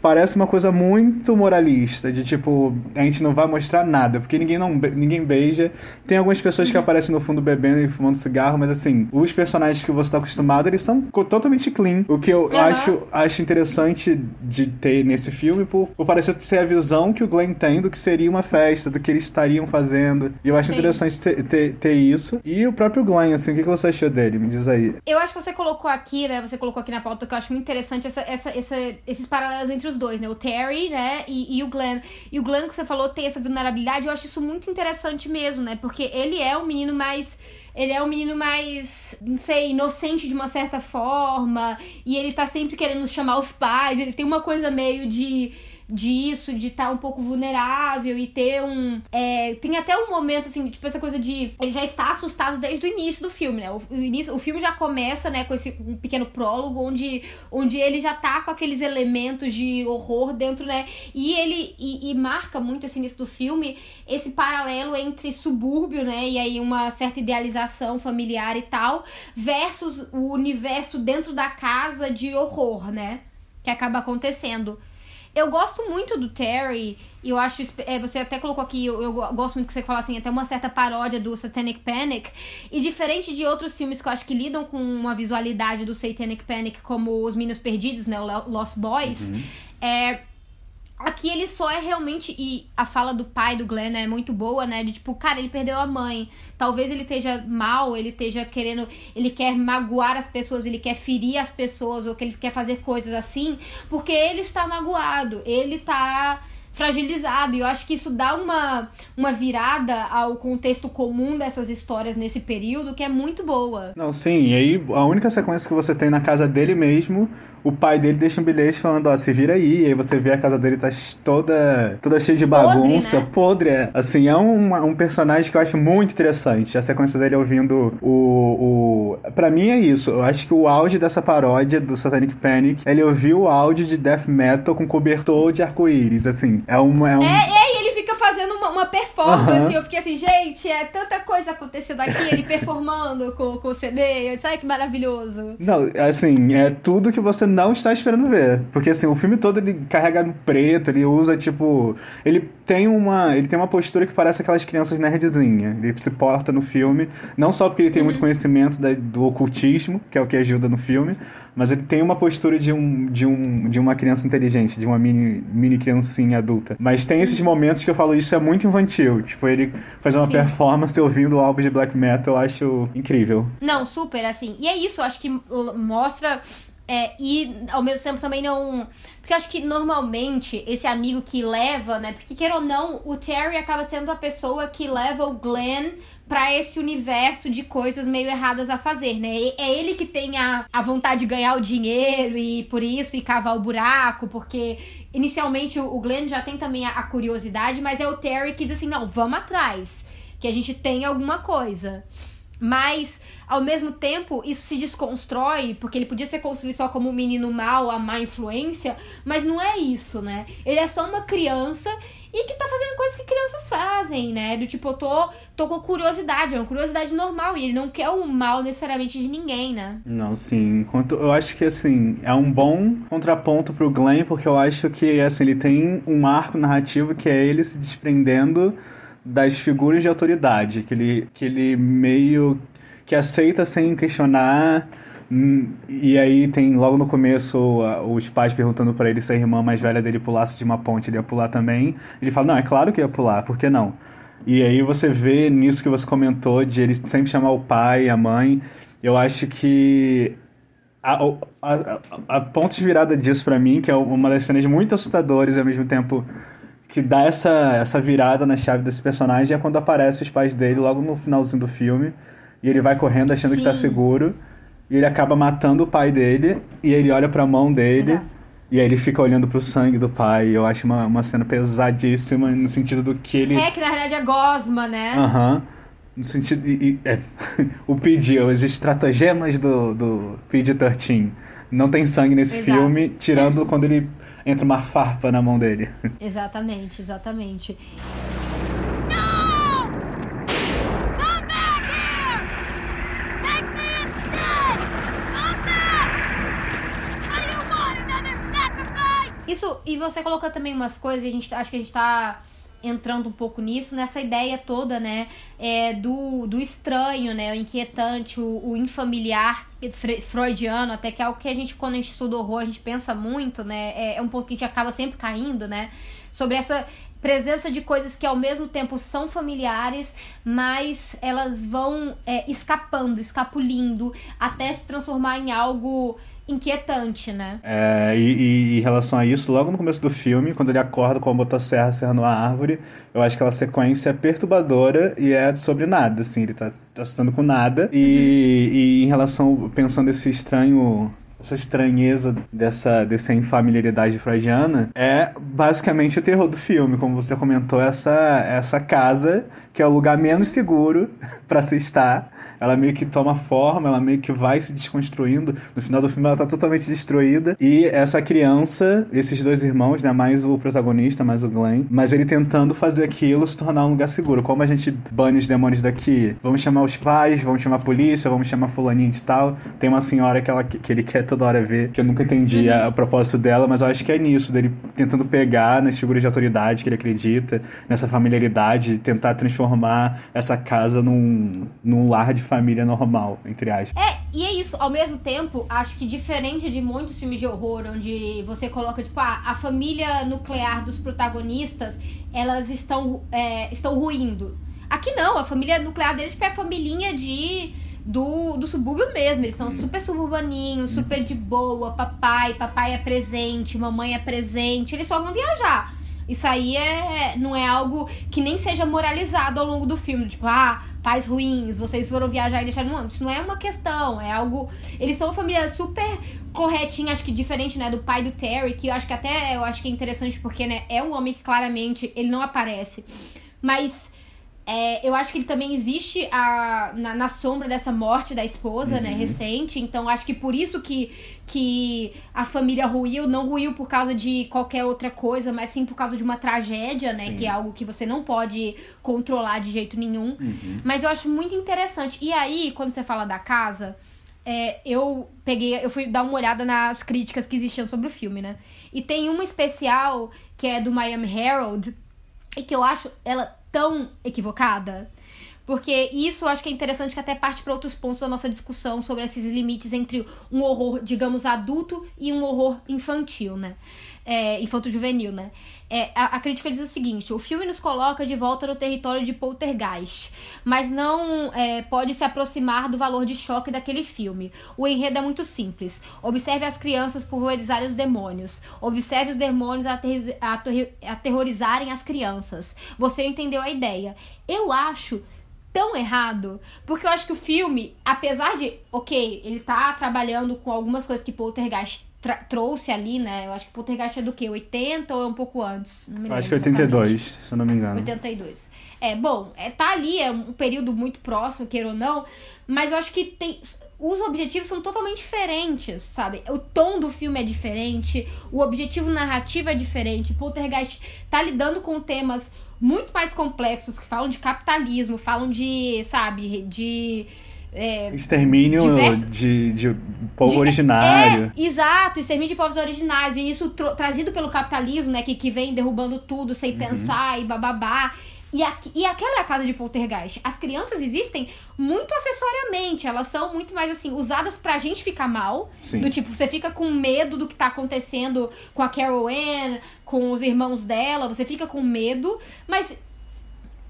parece uma coisa muito moralista, de tipo, a gente não vai mostrar nada, porque ninguém não ninguém beija. Tem algumas pessoas que aparecem no fundo bebendo e fumando cigarro, mas assim, os personagens que você tá acostumado, eles são totalmente clean. O que eu Uhum. acho, acho interessante de ter nesse filme, por, por parecer ser a visão que o Glenn tem do que seria uma festa, do que eles estariam fazendo. E eu acho Sim. interessante ter, ter, ter isso. E o próprio Glenn, assim, o que que você achou dele? Me diz aí. Eu acho que você colocou aqui, né? Você colocou aqui na pauta que eu acho muito interessante essa, essa, essa- esses paralelos entre os dois, né? O Terry, né? E, e o Glenn. E o Glenn que você falou tem essa vulnerabilidade, eu acho isso muito interessante mesmo, né? Porque ele é um menino mais. Ele é um menino mais, não sei, inocente de uma certa forma. E ele tá sempre querendo chamar os pais. Ele tem uma coisa meio de disso, de estar um pouco vulnerável e ter um. é, tem até um momento, assim, tipo, essa coisa de. Ele já está assustado desde o início do filme, né? O, o início, o filme já começa, né, com esse um pequeno prólogo onde, onde ele já tá com aqueles elementos de horror dentro, né? E ele. E, e marca muito esse início do filme esse paralelo entre subúrbio, né? E aí uma certa idealização familiar e tal, versus o universo dentro da casa de horror, né? Que acaba acontecendo. Eu gosto muito do Terry, e eu acho. É, você até colocou aqui, eu, eu go- gosto muito que você fala assim, até uma certa paródia do Satanic Panic. E diferente de outros filmes que eu acho que lidam com uma visualidade do Satanic Panic, como Os Meninos Perdidos, né? O Lo- Lost Boys. É, Aqui ele só é realmente. E a fala do pai do Glenn é muito boa, né? De tipo, cara, ele perdeu a mãe. Talvez ele esteja mal, ele esteja querendo. Ele quer magoar as pessoas, ele quer ferir as pessoas, ou que ele quer fazer coisas assim, porque ele está magoado, ele tá fragilizado. E eu acho que isso dá uma, uma virada ao contexto comum dessas histórias nesse período que é muito boa. Não, sim, e aí a única sequência que você tem na casa dele mesmo, o pai dele deixa um bilhete falando, ó, se vira aí, e aí você vê a casa dele tá toda, toda cheia de Podre, bagunça, né? podre, é. Assim, é um, um personagem que eu acho muito interessante, a sequência dele ouvindo o, o... Pra mim é isso, eu acho que o auge dessa paródia do Satanic Panic, ele ouviu o áudio de death metal com cobertor de arco-íris, assim, é uma... É um... É, é, e ele fica fazendo uma, performance. Eu fiquei assim, gente, é tanta coisa acontecendo aqui, ele performando com, com o CD. Sabe que maravilhoso. Não, assim, é tudo que você não está esperando ver. Porque assim, o filme todo ele carrega no preto, ele usa, tipo. Ele tem uma. Ele tem uma postura que parece aquelas crianças nerdzinha. Ele se porta no filme. Não só porque ele tem uhum. muito conhecimento da, do ocultismo, que é o que ajuda no filme, mas ele tem uma postura de, um, de, um, de uma criança inteligente, de uma mini, mini criancinha adulta. Mas tem esses momentos que eu falo, isso é muito infantil. Tipo, ele fazer uma Sim. performance ouvindo o álbum de black metal, eu acho incrível. Não, super, assim. E é isso, eu acho que mostra é, e ao mesmo tempo também não. Porque eu acho que normalmente esse amigo que leva, né? Porque queira ou não, o Terry acaba sendo a pessoa que leva o Glenn para esse universo de coisas meio erradas a fazer, né? É ele que tem a, a vontade de ganhar o dinheiro e por isso e cavar o buraco, porque inicialmente o Glenn já tem também a, a curiosidade, mas é o Terry que diz assim: não, vamos atrás, que a gente tem alguma coisa. Mas, ao mesmo tempo, isso se desconstrói, porque ele podia ser construído só como um menino mau, a má influência, mas não é isso, né? Ele é só uma criança e que tá fazendo coisas que crianças fazem, né? Do tipo, eu tô, tô com curiosidade, é uma curiosidade normal, e ele não quer o mal necessariamente de ninguém, né? Não, sim. Enquanto eu acho que assim, é um bom contraponto pro Glenn, porque eu acho que assim, ele tem um arco narrativo que é ele se desprendendo das figuras de autoridade, que ele, meio que aceita sem questionar. Hum, e aí tem logo no começo os pais perguntando para ele se a irmã mais velha dele pulasse de uma ponte, ele ia pular também. Ele fala: "Não, é claro que ia pular, por que não?" E aí você vê nisso que você comentou de ele sempre chamar o pai, a mãe. Eu acho que a, a, a, a ponto de virada disso para mim, que é uma das cenas muito assustadoras e ao mesmo tempo que dá essa, essa virada na chave desse personagem é quando aparece os pais dele logo no finalzinho do filme. E ele vai correndo achando Sim. que tá seguro. E ele acaba matando o pai dele. E ele olha pra mão dele. E aí ele fica olhando pro sangue do pai. Eu acho uma, uma cena pesadíssima no sentido do que ele. É, que na realidade é gosma, né? Aham. Uhum. No sentido. E, e, é, o PG, os estratagemas do, do PG-13. Não tem sangue nesse Exato. filme, tirando quando ele entra uma farpa na mão dele. Exatamente, exatamente. Isso, e você colocou também umas coisas, a gente acho que a gente tá entrando um pouco nisso, nessa ideia toda, né, é, do, do estranho, né, o inquietante, o, o infamiliar freudiano, até que é algo que a gente, quando a gente estuda horror, a gente pensa muito, né, é, é um ponto que a gente acaba sempre caindo, né, sobre essa presença de coisas que ao mesmo tempo são familiares, mas elas vão é, escapando, escapulindo, até se transformar em algo inquietante, né? É, e, e, em relação a isso, logo no começo do filme, quando ele acorda com a motosserra serrando a árvore, eu acho que aquela sequência é perturbadora e é sobre nada, assim, ele tá, tá assustando com nada. E, uhum. e em relação, pensando esse estranho essa estranheza dessa, dessa infamiliaridade freudiana é basicamente o terror do filme, como você comentou, essa, essa casa que é o lugar menos seguro para se estar ela meio que toma forma, ela meio que vai se desconstruindo. No final do filme ela tá totalmente destruída. E essa criança, esses dois irmãos, né, mais o protagonista, mais o Glenn, mas ele tentando fazer aquilo se tornar um lugar seguro. Como a gente bane os demônios daqui? Vamos chamar os pais, vamos chamar a polícia, vamos chamar fulaninho de tal. Tem uma senhora que, ela, que ele quer toda hora ver, que eu nunca entendi uhum. o propósito dela, mas eu acho que é nisso, dele tentando pegar nas figuras de autoridade que ele acredita, nessa familiaridade, tentar transformar essa casa num, num lar de família normal, entre aspas. É, e é isso. Ao mesmo tempo, acho que diferente de muitos filmes de horror, onde você coloca, tipo, ah, a família nuclear dos protagonistas, elas estão, é, estão ruindo. Aqui não, a família nuclear dele, tipo, é a família de... Do, do subúrbio mesmo, eles são super suburbaninhos, super de boa, papai, papai é presente, mamãe é presente, eles só vão viajar. Isso aí é, não é algo que nem seja moralizado ao longo do filme. Tipo, ah, pais ruins, vocês foram viajar e deixaram. Não, isso não é uma questão. É algo. Eles são uma família super corretinha, acho que diferente, né, do pai do Terry, que eu acho que até eu acho que é interessante porque, né, é um homem que claramente ele não aparece. Mas É, eu acho que ele também existe a, na, na sombra dessa morte da esposa, né, recente. Então, acho que por isso que, que a família ruiu, não ruiu por causa de qualquer outra coisa, mas sim por causa de uma tragédia, né? Sim. Que é algo que você não pode controlar de jeito nenhum. Uhum. Mas eu acho muito interessante. E aí, quando você fala da casa, é, eu peguei, eu fui dar uma olhada nas críticas que existiam sobre o filme, né? E tem uma especial que é do Miami Herald e que eu acho ela tão equivocada. Porque isso eu acho que é interessante que até parte para outros pontos da nossa discussão sobre esses limites entre um horror, digamos, adulto e um horror infantil, né? É, infanto-juvenil, né? É, a, a crítica diz o seguinte: o filme nos coloca de volta no território de poltergeist, mas não é, pode se aproximar do valor de choque daquele filme. O enredo é muito simples. Observe as crianças pulverizarem os demônios. Observe os demônios aterrorizarem as crianças. Você entendeu a ideia. Eu acho tão errado, porque eu acho que o filme, apesar de, ok, ele tá trabalhando com algumas coisas que Poltergeist trouxe ali, né? Eu acho que Poltergeist é do quê? 80 ou é um pouco antes? Não me Eu acho que lembro 82, exatamente. se eu não me engano. 82. É, bom, é, tá ali, é um período muito próximo, queira ou não, mas eu acho que tem. Os objetivos são totalmente diferentes, sabe? O tom do filme é diferente, o objetivo narrativo é diferente. Poltergeist tá lidando com temas muito mais complexos que falam de capitalismo, falam de, sabe, de. É, Extermínio de, de povo de- originário. É, exato, extermínio de povos originários. E isso trazido pelo capitalismo, né? Que, que vem derrubando tudo sem Uhum. pensar e bababá. E, e aquela é a casa de poltergeist. As crianças existem muito acessoriamente. Elas são muito mais assim, usadas pra gente ficar mal. Sim. Do tipo, você fica com medo do que tá acontecendo com a Carol Ann, com os irmãos dela, você fica com medo, mas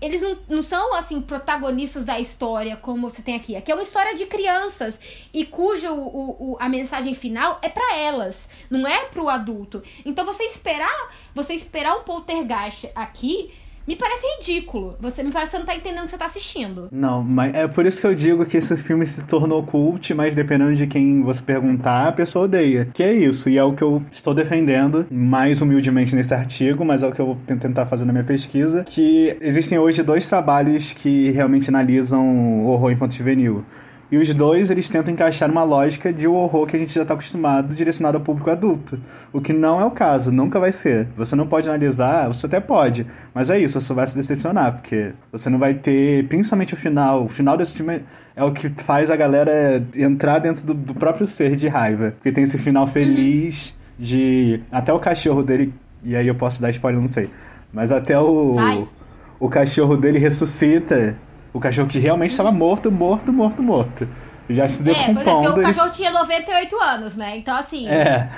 eles não, não são, assim, protagonistas da história como você tem aqui. Aqui é uma história de crianças e cujo o, o- a mensagem final é pra elas, não é pro adulto. Então você esperar, você esperar um poltergeist aqui me parece ridículo. Você me parece que você não tá entendendo o que você tá assistindo. Não, mas é por isso que eu digo que esse filme se tornou cult, mas dependendo de quem você perguntar, a pessoa odeia. Que é isso, e é o que eu estou defendendo mais humildemente nesse artigo, mas é o que eu vou tentar fazer na minha pesquisa, que existem hoje dois trabalhos que realmente analisam o horror infanto juvenil. E os dois, eles tentam encaixar uma lógica de um horror que a gente já está acostumado, direcionado ao público adulto. O que não é o caso, nunca vai ser. Você não pode analisar, você até pode, mas é isso, você vai se decepcionar, porque você não vai ter, principalmente o final. O final desse filme é o que faz a galera entrar dentro do, do próprio ser de raiva. Porque tem esse final feliz de. Até o cachorro dele. E aí eu posso dar spoiler, não sei. Mas até o. Vai. O cachorro dele ressuscita. O cachorro que realmente estava morto, morto, morto, morto. Já se pois é, porque decompondo. o cachorro tinha 98 anos, né? Então, assim, É.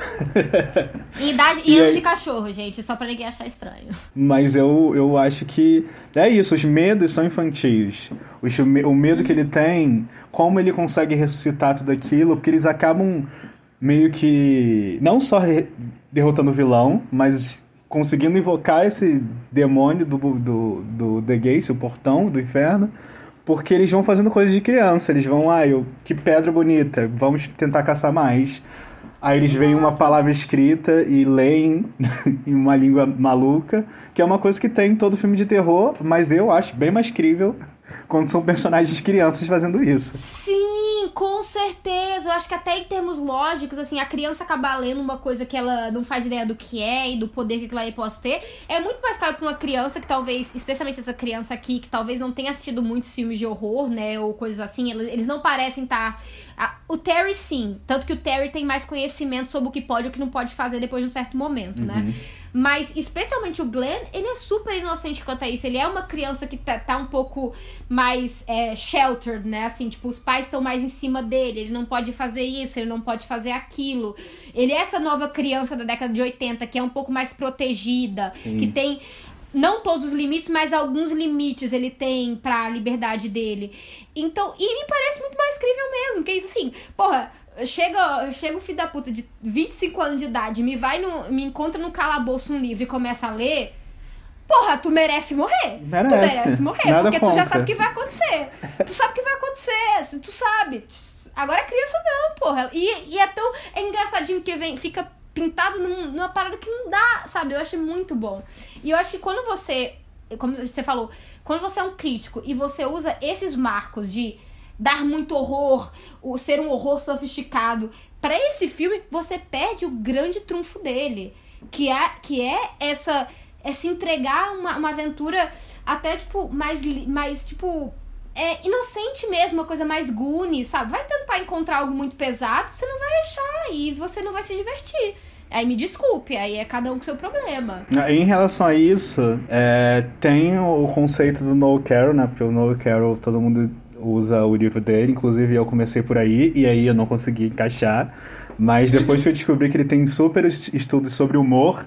em idade E e anos aí- de cachorro, gente, só pra ninguém achar estranho. Mas eu, eu acho que é isso, os medos são infantis. Os, o me- o medo que ele tem, como ele consegue ressuscitar tudo aquilo, porque eles acabam meio que não só derrotando o vilão, mas conseguindo invocar esse demônio do, do, do The Gate, o portão do inferno, porque eles vão fazendo coisas de criança. Eles vão, ah, que pedra bonita, vamos tentar caçar mais. Aí eles veem uma palavra escrita e leem em uma língua maluca, que é uma coisa que tem em todo filme de terror, mas eu acho bem mais crível quando são personagens crianças fazendo isso. Sim, com certeza. Eu acho que até em termos lógicos, assim, a criança acabar lendo uma coisa que ela não faz ideia do que é e do poder que aquilo aí pode ter, é muito mais claro pra uma criança que talvez, especialmente essa criança aqui, que talvez não tenha assistido muitos filmes de horror, né, ou coisas assim, eles, não parecem estar... a- O Terry, sim. Tanto que o Terry tem mais conhecimento sobre o que pode e o que não pode fazer depois de um certo momento, né? Mas, especialmente o Glenn, ele é super inocente quanto a isso. Ele é uma criança que tá, tá um pouco mais é, sheltered, né? Assim, tipo, os pais estão mais em cima dele. Ele não pode fazer isso, ele não pode fazer aquilo. Ele é essa nova criança da década de 80 que é um pouco mais protegida, Sim. que tem. Não todos os limites, mas alguns limites ele tem pra liberdade dele. Então, e me parece muito mais crível mesmo. Que é isso assim, porra, chega, chega o filho da puta de 25 anos de idade, me vai no. me encontra no calabouço um livro e começa a ler. Porra, tu merece morrer. Merece. Tu merece morrer. Nada porque tu já contra. sabe o que vai acontecer. Tu sabe o que vai acontecer. Tu sabe. Agora criança não, porra. E, e é tão. É engraçadinho que vem, fica pintado num- numa parada que não dá, sabe? Eu acho muito bom. E eu acho que quando você como você falou, quando você é um crítico e você usa esses marcos de dar muito horror, ser um horror sofisticado, para esse filme você perde o grande trunfo dele, que é que é essa é se entregar uma, uma aventura até tipo mais mais tipo é inocente mesmo, uma coisa mais Goonies, sabe? Vai tentar encontrar algo muito pesado, você não vai achar e você não vai se divertir. Aí me desculpe, aí é cada um com seu problema. Em relação a isso, é, tem o conceito do Noel Carroll, né? Porque o Noel Carroll, todo mundo usa o livro dele, inclusive eu comecei por aí, e aí eu não consegui encaixar. Mas depois que eu descobri que ele tem super estudos sobre humor,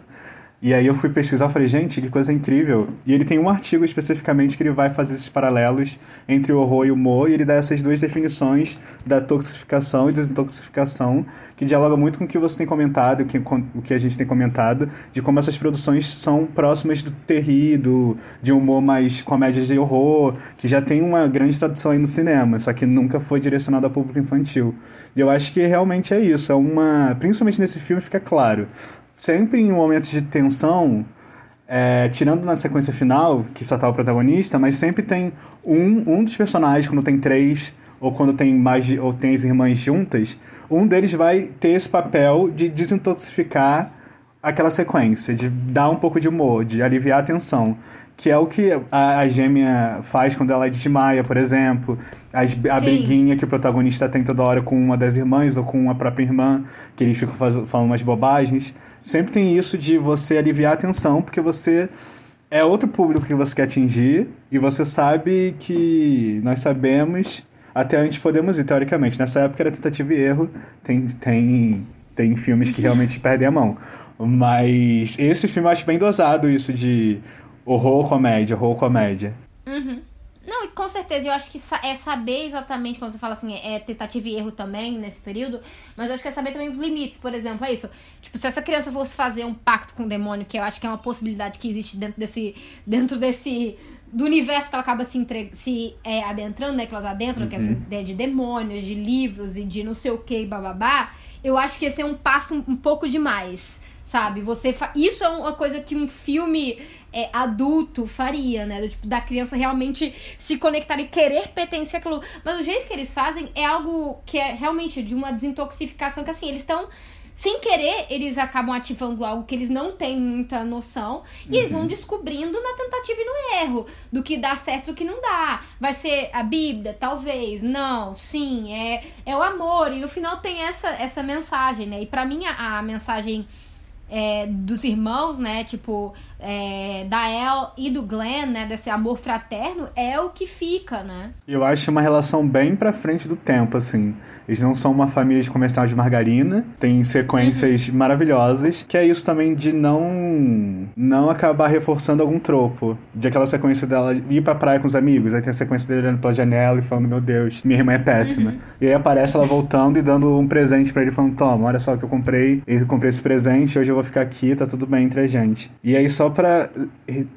e aí eu fui pesquisar falei, gente, que coisa incrível. E ele tem um artigo especificamente que ele vai fazer esses paralelos entre o horror e o humor, e ele dá essas duas definições da toxificação e desintoxicação, que dialoga muito com o que você tem comentado, o que, o que a gente tem comentado, de como essas produções são próximas do terrido, de humor mais comédia de horror, que já tem uma grande tradução aí no cinema, só que nunca foi direcionado ao público infantil. E eu acho que realmente é isso, é uma... Principalmente nesse filme fica claro sempre em momentos de tensão, é, tirando na sequência final, que só tá o protagonista, mas sempre tem um, um dos personagens, quando tem três, ou quando tem mais ou tem as irmãs juntas, um deles vai ter esse papel de desintoxicar aquela sequência, de dar um pouco de humor, de aliviar a tensão. Que é o que a, a gêmea faz quando ela desmaia, por exemplo. As, a Sim. briguinha que o protagonista tem toda hora com uma das irmãs ou com a própria irmã, que eles ficam faz, falando umas bobagens sempre tem isso de você aliviar a tensão, porque você é outro público que você quer atingir e você sabe que nós sabemos até onde podemos ir, teoricamente. Nessa época era tentativa e erro, tem, tem, tem filmes que realmente perdem a mão. Mas esse filme eu acho bem dosado isso de horror comédia, horror comédia. Uhum. Não, e com certeza, eu acho que é saber exatamente, quando você fala assim, é tentativa e erro também nesse período, mas eu acho que é saber também os limites, por exemplo, é isso. Tipo, se essa criança fosse fazer um pacto com o demônio, que eu acho que é uma possibilidade que existe dentro desse. dentro desse. do universo que ela acaba se, entre, se é, adentrando, né? Que ela tá dentro, uhum. que é essa ideia de demônios, de livros e de não sei o que e bababá, eu acho que esse é um passo um, um pouco demais sabe? Você fa... Isso é uma coisa que um filme é, adulto faria, né? Do, tipo, da criança realmente se conectar e querer pertencer àquilo. Mas o jeito que eles fazem é algo que é realmente de uma desintoxicação que, assim, eles estão sem querer, eles acabam ativando algo que eles não têm muita noção e uhum. eles vão uhum. descobrindo na tentativa e no erro do que dá certo e do que não dá. Vai ser a Bíblia? Talvez. Não, sim, é, é o amor. E no final tem essa, essa mensagem, né? E para mim a, a mensagem é, dos irmãos, né? Tipo, é, da El e do Glenn, né? Desse amor fraterno, é o que fica, né? Eu acho uma relação bem pra frente do tempo, assim. Eles não são uma família de comercial de margarina, tem sequências uhum. maravilhosas, que é isso também de não não acabar reforçando algum tropo. De aquela sequência dela ir pra praia com os amigos, aí tem a sequência dele olhando pela janela e falando, meu Deus, minha irmã é péssima. Uhum. E aí aparece ela voltando e dando um presente para ele, falando, toma, olha só o que eu comprei, eu comprei esse presente, hoje eu vou ficar aqui, tá tudo bem entre a gente. E aí só pra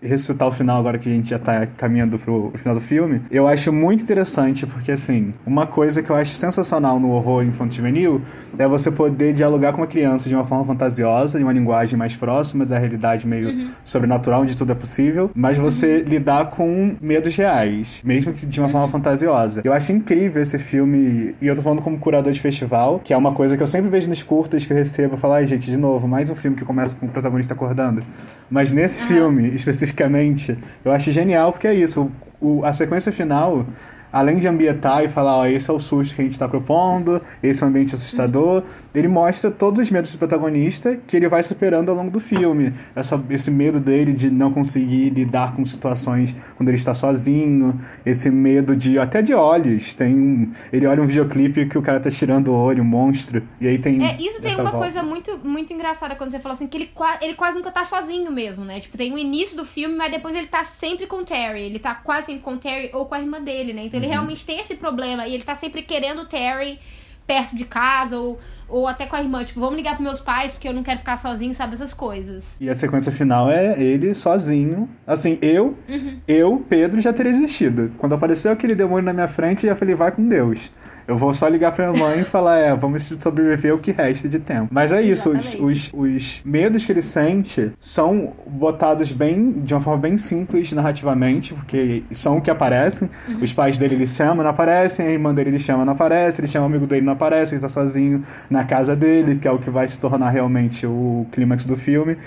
ressuscitar o final, agora que a gente já tá caminhando pro final do filme, eu acho muito interessante, porque assim, uma coisa que eu acho sensacional no horror infanto-juvenil é você poder dialogar com uma criança de uma forma fantasiosa, em uma linguagem mais próxima da realidade meio uhum. sobrenatural, onde tudo é possível, mas você uhum. lidar com medos reais, mesmo que de uma forma uhum. fantasiosa. Eu acho incrível esse filme, e eu tô falando como curador de festival, que é uma coisa que eu sempre vejo nos curtas que eu recebo, falar, ai gente, de novo, mais um filme que começa com o protagonista acordando. Mas nesse filme, especificamente, eu acho genial porque é isso, o, a sequência final além de ambientar e falar, ó, esse é o susto que a gente está propondo, esse é um ambiente assustador, ele mostra todos os medos do protagonista que ele vai superando ao longo do filme. Essa, esse medo dele de não conseguir lidar com situações quando ele está sozinho, esse medo de até de olhos. Tem ele olha um videoclipe que o cara tá tirando o olho, um monstro, e aí tem É, isso tem uma volta. coisa muito muito engraçada quando você falou assim que ele, ele quase nunca tá sozinho mesmo, né? Tipo, tem o início do filme, mas depois ele tá sempre com o Terry, ele tá quase sempre com o Terry ou com a irmã dele, né? Então ele uhum. realmente tem esse problema e ele tá sempre querendo o Terry perto de casa ou, ou até com a irmã, tipo, vamos ligar pros meus pais porque eu não quero ficar sozinho, sabe? Essas coisas. E a sequência final é ele sozinho. Assim, eu, uhum. eu, Pedro, já teria existido. Quando apareceu aquele demônio na minha frente, eu falei, vai com Deus. Eu vou só ligar pra minha mãe e falar, é, vamos sobreviver o que resta de tempo. Mas é isso, os, os, os, medos que ele sente são botados bem, de uma forma bem simples narrativamente, porque são o que aparecem. Uhum. Os pais dele ele chama, não aparecem, a irmã dele ele chama, não aparece, ele chama o amigo dele, não aparece, ele tá sozinho na casa dele, que é o que vai se tornar realmente o clímax do filme.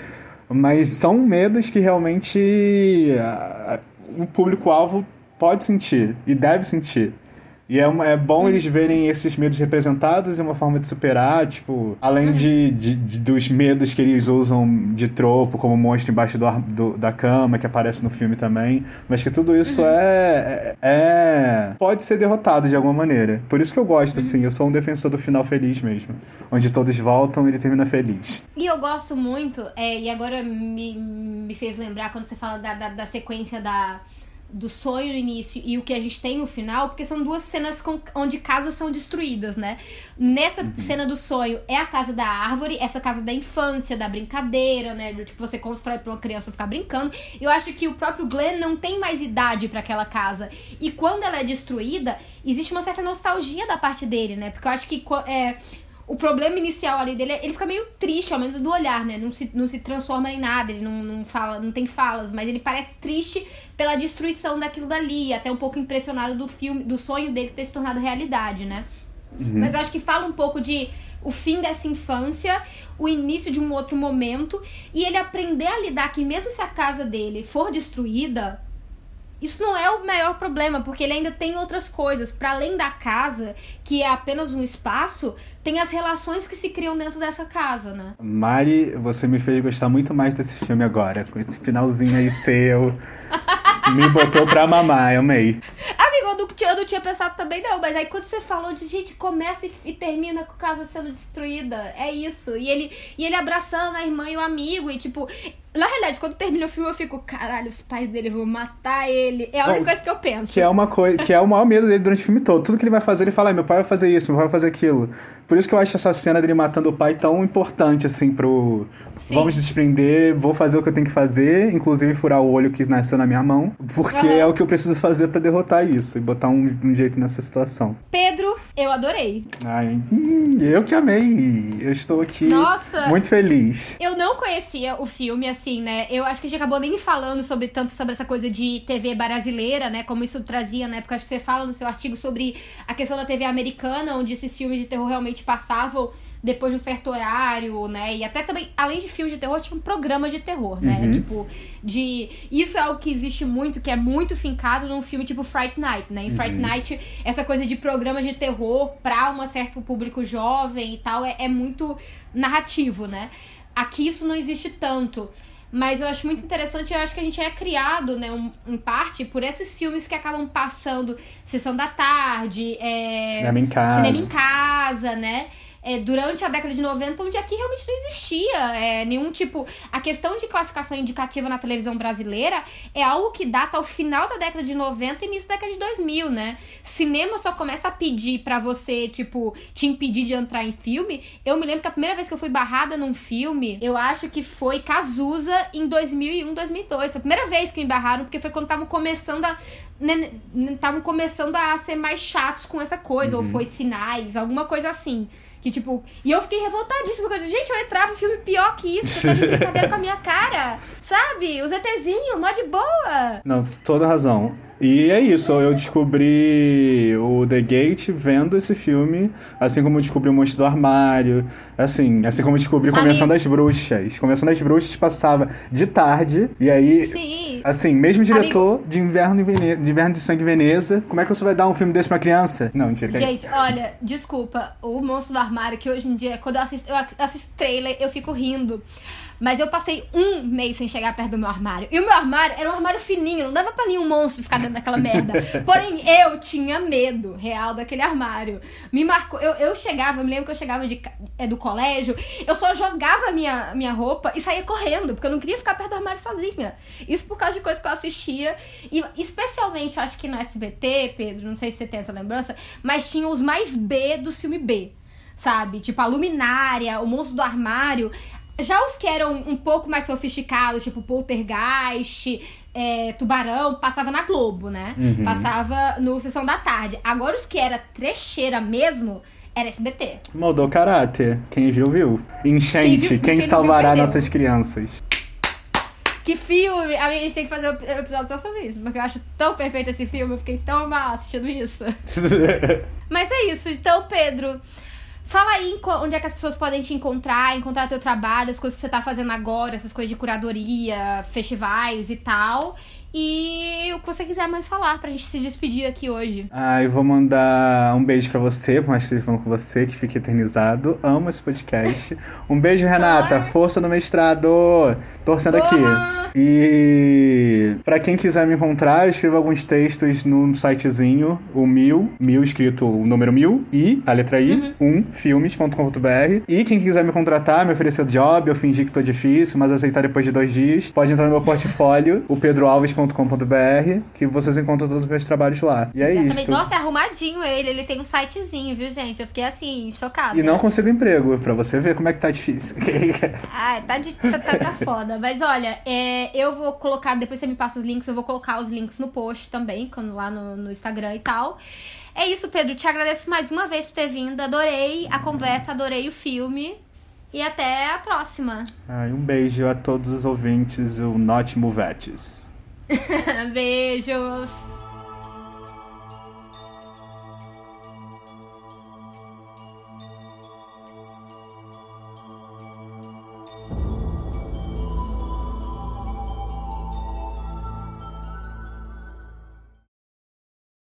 Mas são medos que realmente uh, o público-alvo pode sentir e deve sentir. E é, é bom eles verem esses medos representados e uma forma de superar, tipo, além de, de, de, dos medos que eles usam de tropo, como o monstro embaixo do, do, da cama, que aparece no filme também, mas que tudo isso uhum. é, é, é, pode ser derrotado de alguma maneira. Por isso que eu gosto, uhum. assim, eu sou um defensor do final feliz mesmo. Onde todos voltam, ele termina feliz. E eu gosto muito, é, e agora me, me fez lembrar quando você fala da, da, da sequência da do sonho no início e o que a gente tem no final, porque são duas cenas com, onde casas são destruídas, né? Nessa uhum. cena do sonho é a casa da árvore, essa casa da infância, da brincadeira, né? Do tipo, você constrói pra uma criança ficar brincando. Eu acho que o próprio Glenn não tem mais idade para aquela casa. E quando ela é destruída, existe uma certa nostalgia da parte dele, né? Porque eu acho que é, o problema inicial ali dele, ele fica meio triste, ao menos do olhar, né? Não se, não se transforma em nada, ele não, não fala, não tem falas, mas ele parece triste pela destruição daquilo dali, até um pouco impressionado do filme, do sonho dele ter se tornado realidade, né? Uhum. Mas eu acho que fala um pouco de o fim dessa infância, o início de um outro momento, e ele aprender a lidar que mesmo se a casa dele for destruída, isso não é o maior problema, porque ele ainda tem outras coisas. Para além da casa, que é apenas um espaço, tem as relações que se criam dentro dessa casa, né? Mari, você me fez gostar muito mais desse filme agora, com esse finalzinho aí seu. me botou pra mamar, eu amei. Amigo, eu não, tinha, eu não tinha pensado também, não, mas aí quando você falou de gente começa e, e, termina com a casa sendo destruída, é isso. E ele, e ele abraçando a irmã e o amigo, e tipo, na realidade, quando termina o filme, eu fico, caralho, os pais dele vão matar ele. É a única coisa que eu penso. Que é uma coisa, que é o maior medo dele durante o filme todo. Tudo que ele vai fazer, ele fala, meu pai vai fazer isso, meu pai vai fazer aquilo. Por isso que eu acho essa cena dele matando o pai tão importante, assim, pro. Sim. Vamos desprender, vou fazer o que eu tenho que fazer, inclusive furar o olho que nasceu na minha mão, porque uhum. é o que eu preciso fazer para derrotar isso e botar um, um, jeito nessa situação. Pedro, eu adorei. Ai, hum, eu que amei. Eu estou aqui Nossa. muito feliz. Eu não conhecia o filme, assim, né? Eu acho que a gente acabou nem falando sobre tanto sobre essa coisa de TV brasileira, né? Como isso trazia na época, acho que você fala no seu artigo sobre a questão da TV americana, onde esses filmes de terror realmente passavam depois de um certo horário, né? E até também, além de filmes de terror, tinha programas de terror, né? Uhum. Tipo, de. Isso é algo que existe muito, que é muito fincado num filme tipo Fright Night, né? Em uhum. Fright Night, essa coisa de programas de terror pra um certo público jovem e tal é, é muito narrativo, né? Aqui isso não existe tanto. Mas eu acho muito interessante, eu acho que a gente é criado, né, um, em parte, por esses filmes que acabam passando Sessão da Tarde, é, Cinema em Casa. Cinema em Casa, né? É, durante a década de 90, onde aqui realmente não existia é, nenhum tipo. A questão de classificação indicativa na televisão brasileira é algo que data ao final da década de 90 e início da década de 2000, né? Cinema só começa a pedir para você, tipo, te impedir de entrar em filme. Eu me lembro que a primeira vez que eu fui barrada num filme, eu acho que foi Cazuza em 2001, 2002. Foi a primeira vez que me barraram, porque foi quando estavam começando a estavam começando a ser mais chatos com essa coisa, uhum. ou foi sinais, alguma coisa assim. Que, tipo, e eu fiquei revoltadíssima, porque, gente, eu entrava em filme pior que isso, tá de brincadeira com a minha cara, sabe? O ZTzinho, mó de boa. Não, toda razão. E é isso, eu descobri o The Gate vendo esse filme, assim como eu descobri o Monstro do Armário, assim, assim como eu descobri Convenção Amigo. das Bruxas. Convenção das Bruxas passava de tarde, e aí, Sim. assim, mesmo diretor Amigo. de Inverno, de Inverno de Sangue Veneza, como é que você vai dar um filme desse pra criança? Não, mentira. Gente, olha, desculpa, o Monstro do Armário, que hoje em dia, quando eu assisto, eu assisto trailer, eu fico rindo. Mas eu passei um mês sem chegar perto do meu armário. E o meu armário era um armário fininho, não dava pra nenhum monstro ficar dentro daquela merda. Porém, eu tinha medo real daquele armário. Me marcou. Eu, eu chegava, eu me lembro que eu chegava de, é, do colégio, eu só jogava minha, minha roupa e saía correndo, porque eu não queria ficar perto do armário sozinha. Isso por causa de coisas que eu assistia. E especialmente, acho que no SBT, Pedro, não sei se você tem essa lembrança, mas tinha os mais B do filme B sabe? Tipo, a luminária, o monstro do armário Já os que eram um pouco mais sofisticados, tipo Poltergeist, é, Tubarão, passava na Globo, né? Uhum. Passava no Sessão da Tarde. Agora os que era trecheira mesmo, era SBT. Moldou caráter. Quem viu, viu. Enchente. Quem viu- Quem, quem viu, salvará perdeu. nossas crianças? Que filme! A gente tem que fazer um episódio só sobre isso, porque eu acho tão perfeito esse filme, eu fiquei tão mal assistindo isso. Mas é isso, então, Pedro, fala aí onde é que as pessoas podem te encontrar, encontrar teu trabalho, as coisas que você tá fazendo agora, essas coisas de curadoria, festivais e tal. E o que você quiser mais falar pra gente se despedir aqui hoje. Ah, eu vou mandar um beijo pra você, por mais que esteja falando com você, que fique eternizado. Amo esse podcast. Um beijo, Renata. Força no mestrado. Torcendo Porra! aqui. E pra quem quiser me encontrar, eu escrevo alguns textos no sitezinho, o mil, mil escrito o número mil, e a letra I, um, filmes.com.br. E quem quiser me contratar, me oferecer job, eu fingir que tô difícil, mas aceitar depois de dois dias, pode entrar no meu portfólio, o pedroalves.com.br, que vocês encontram todos os meus trabalhos lá. E é isso. Nossa, é arrumadinho ele, ele tem um sitezinho, viu, gente? Eu fiquei assim, chocada. E não consigo emprego, pra você ver como é que tá difícil. Ai, tá, de, tá, tá, tá foda. Mas olha, é, eu vou colocar, depois você me passa os links, eu vou colocar os links no post também, quando lá no, no Instagram e tal. É isso, Pedro. Te agradeço mais uma vez por ter vindo. Adorei a conversa, adorei o filme. E até a próxima. Ai, um beijo a todos os ouvintes, o Not Movetes. Beijos.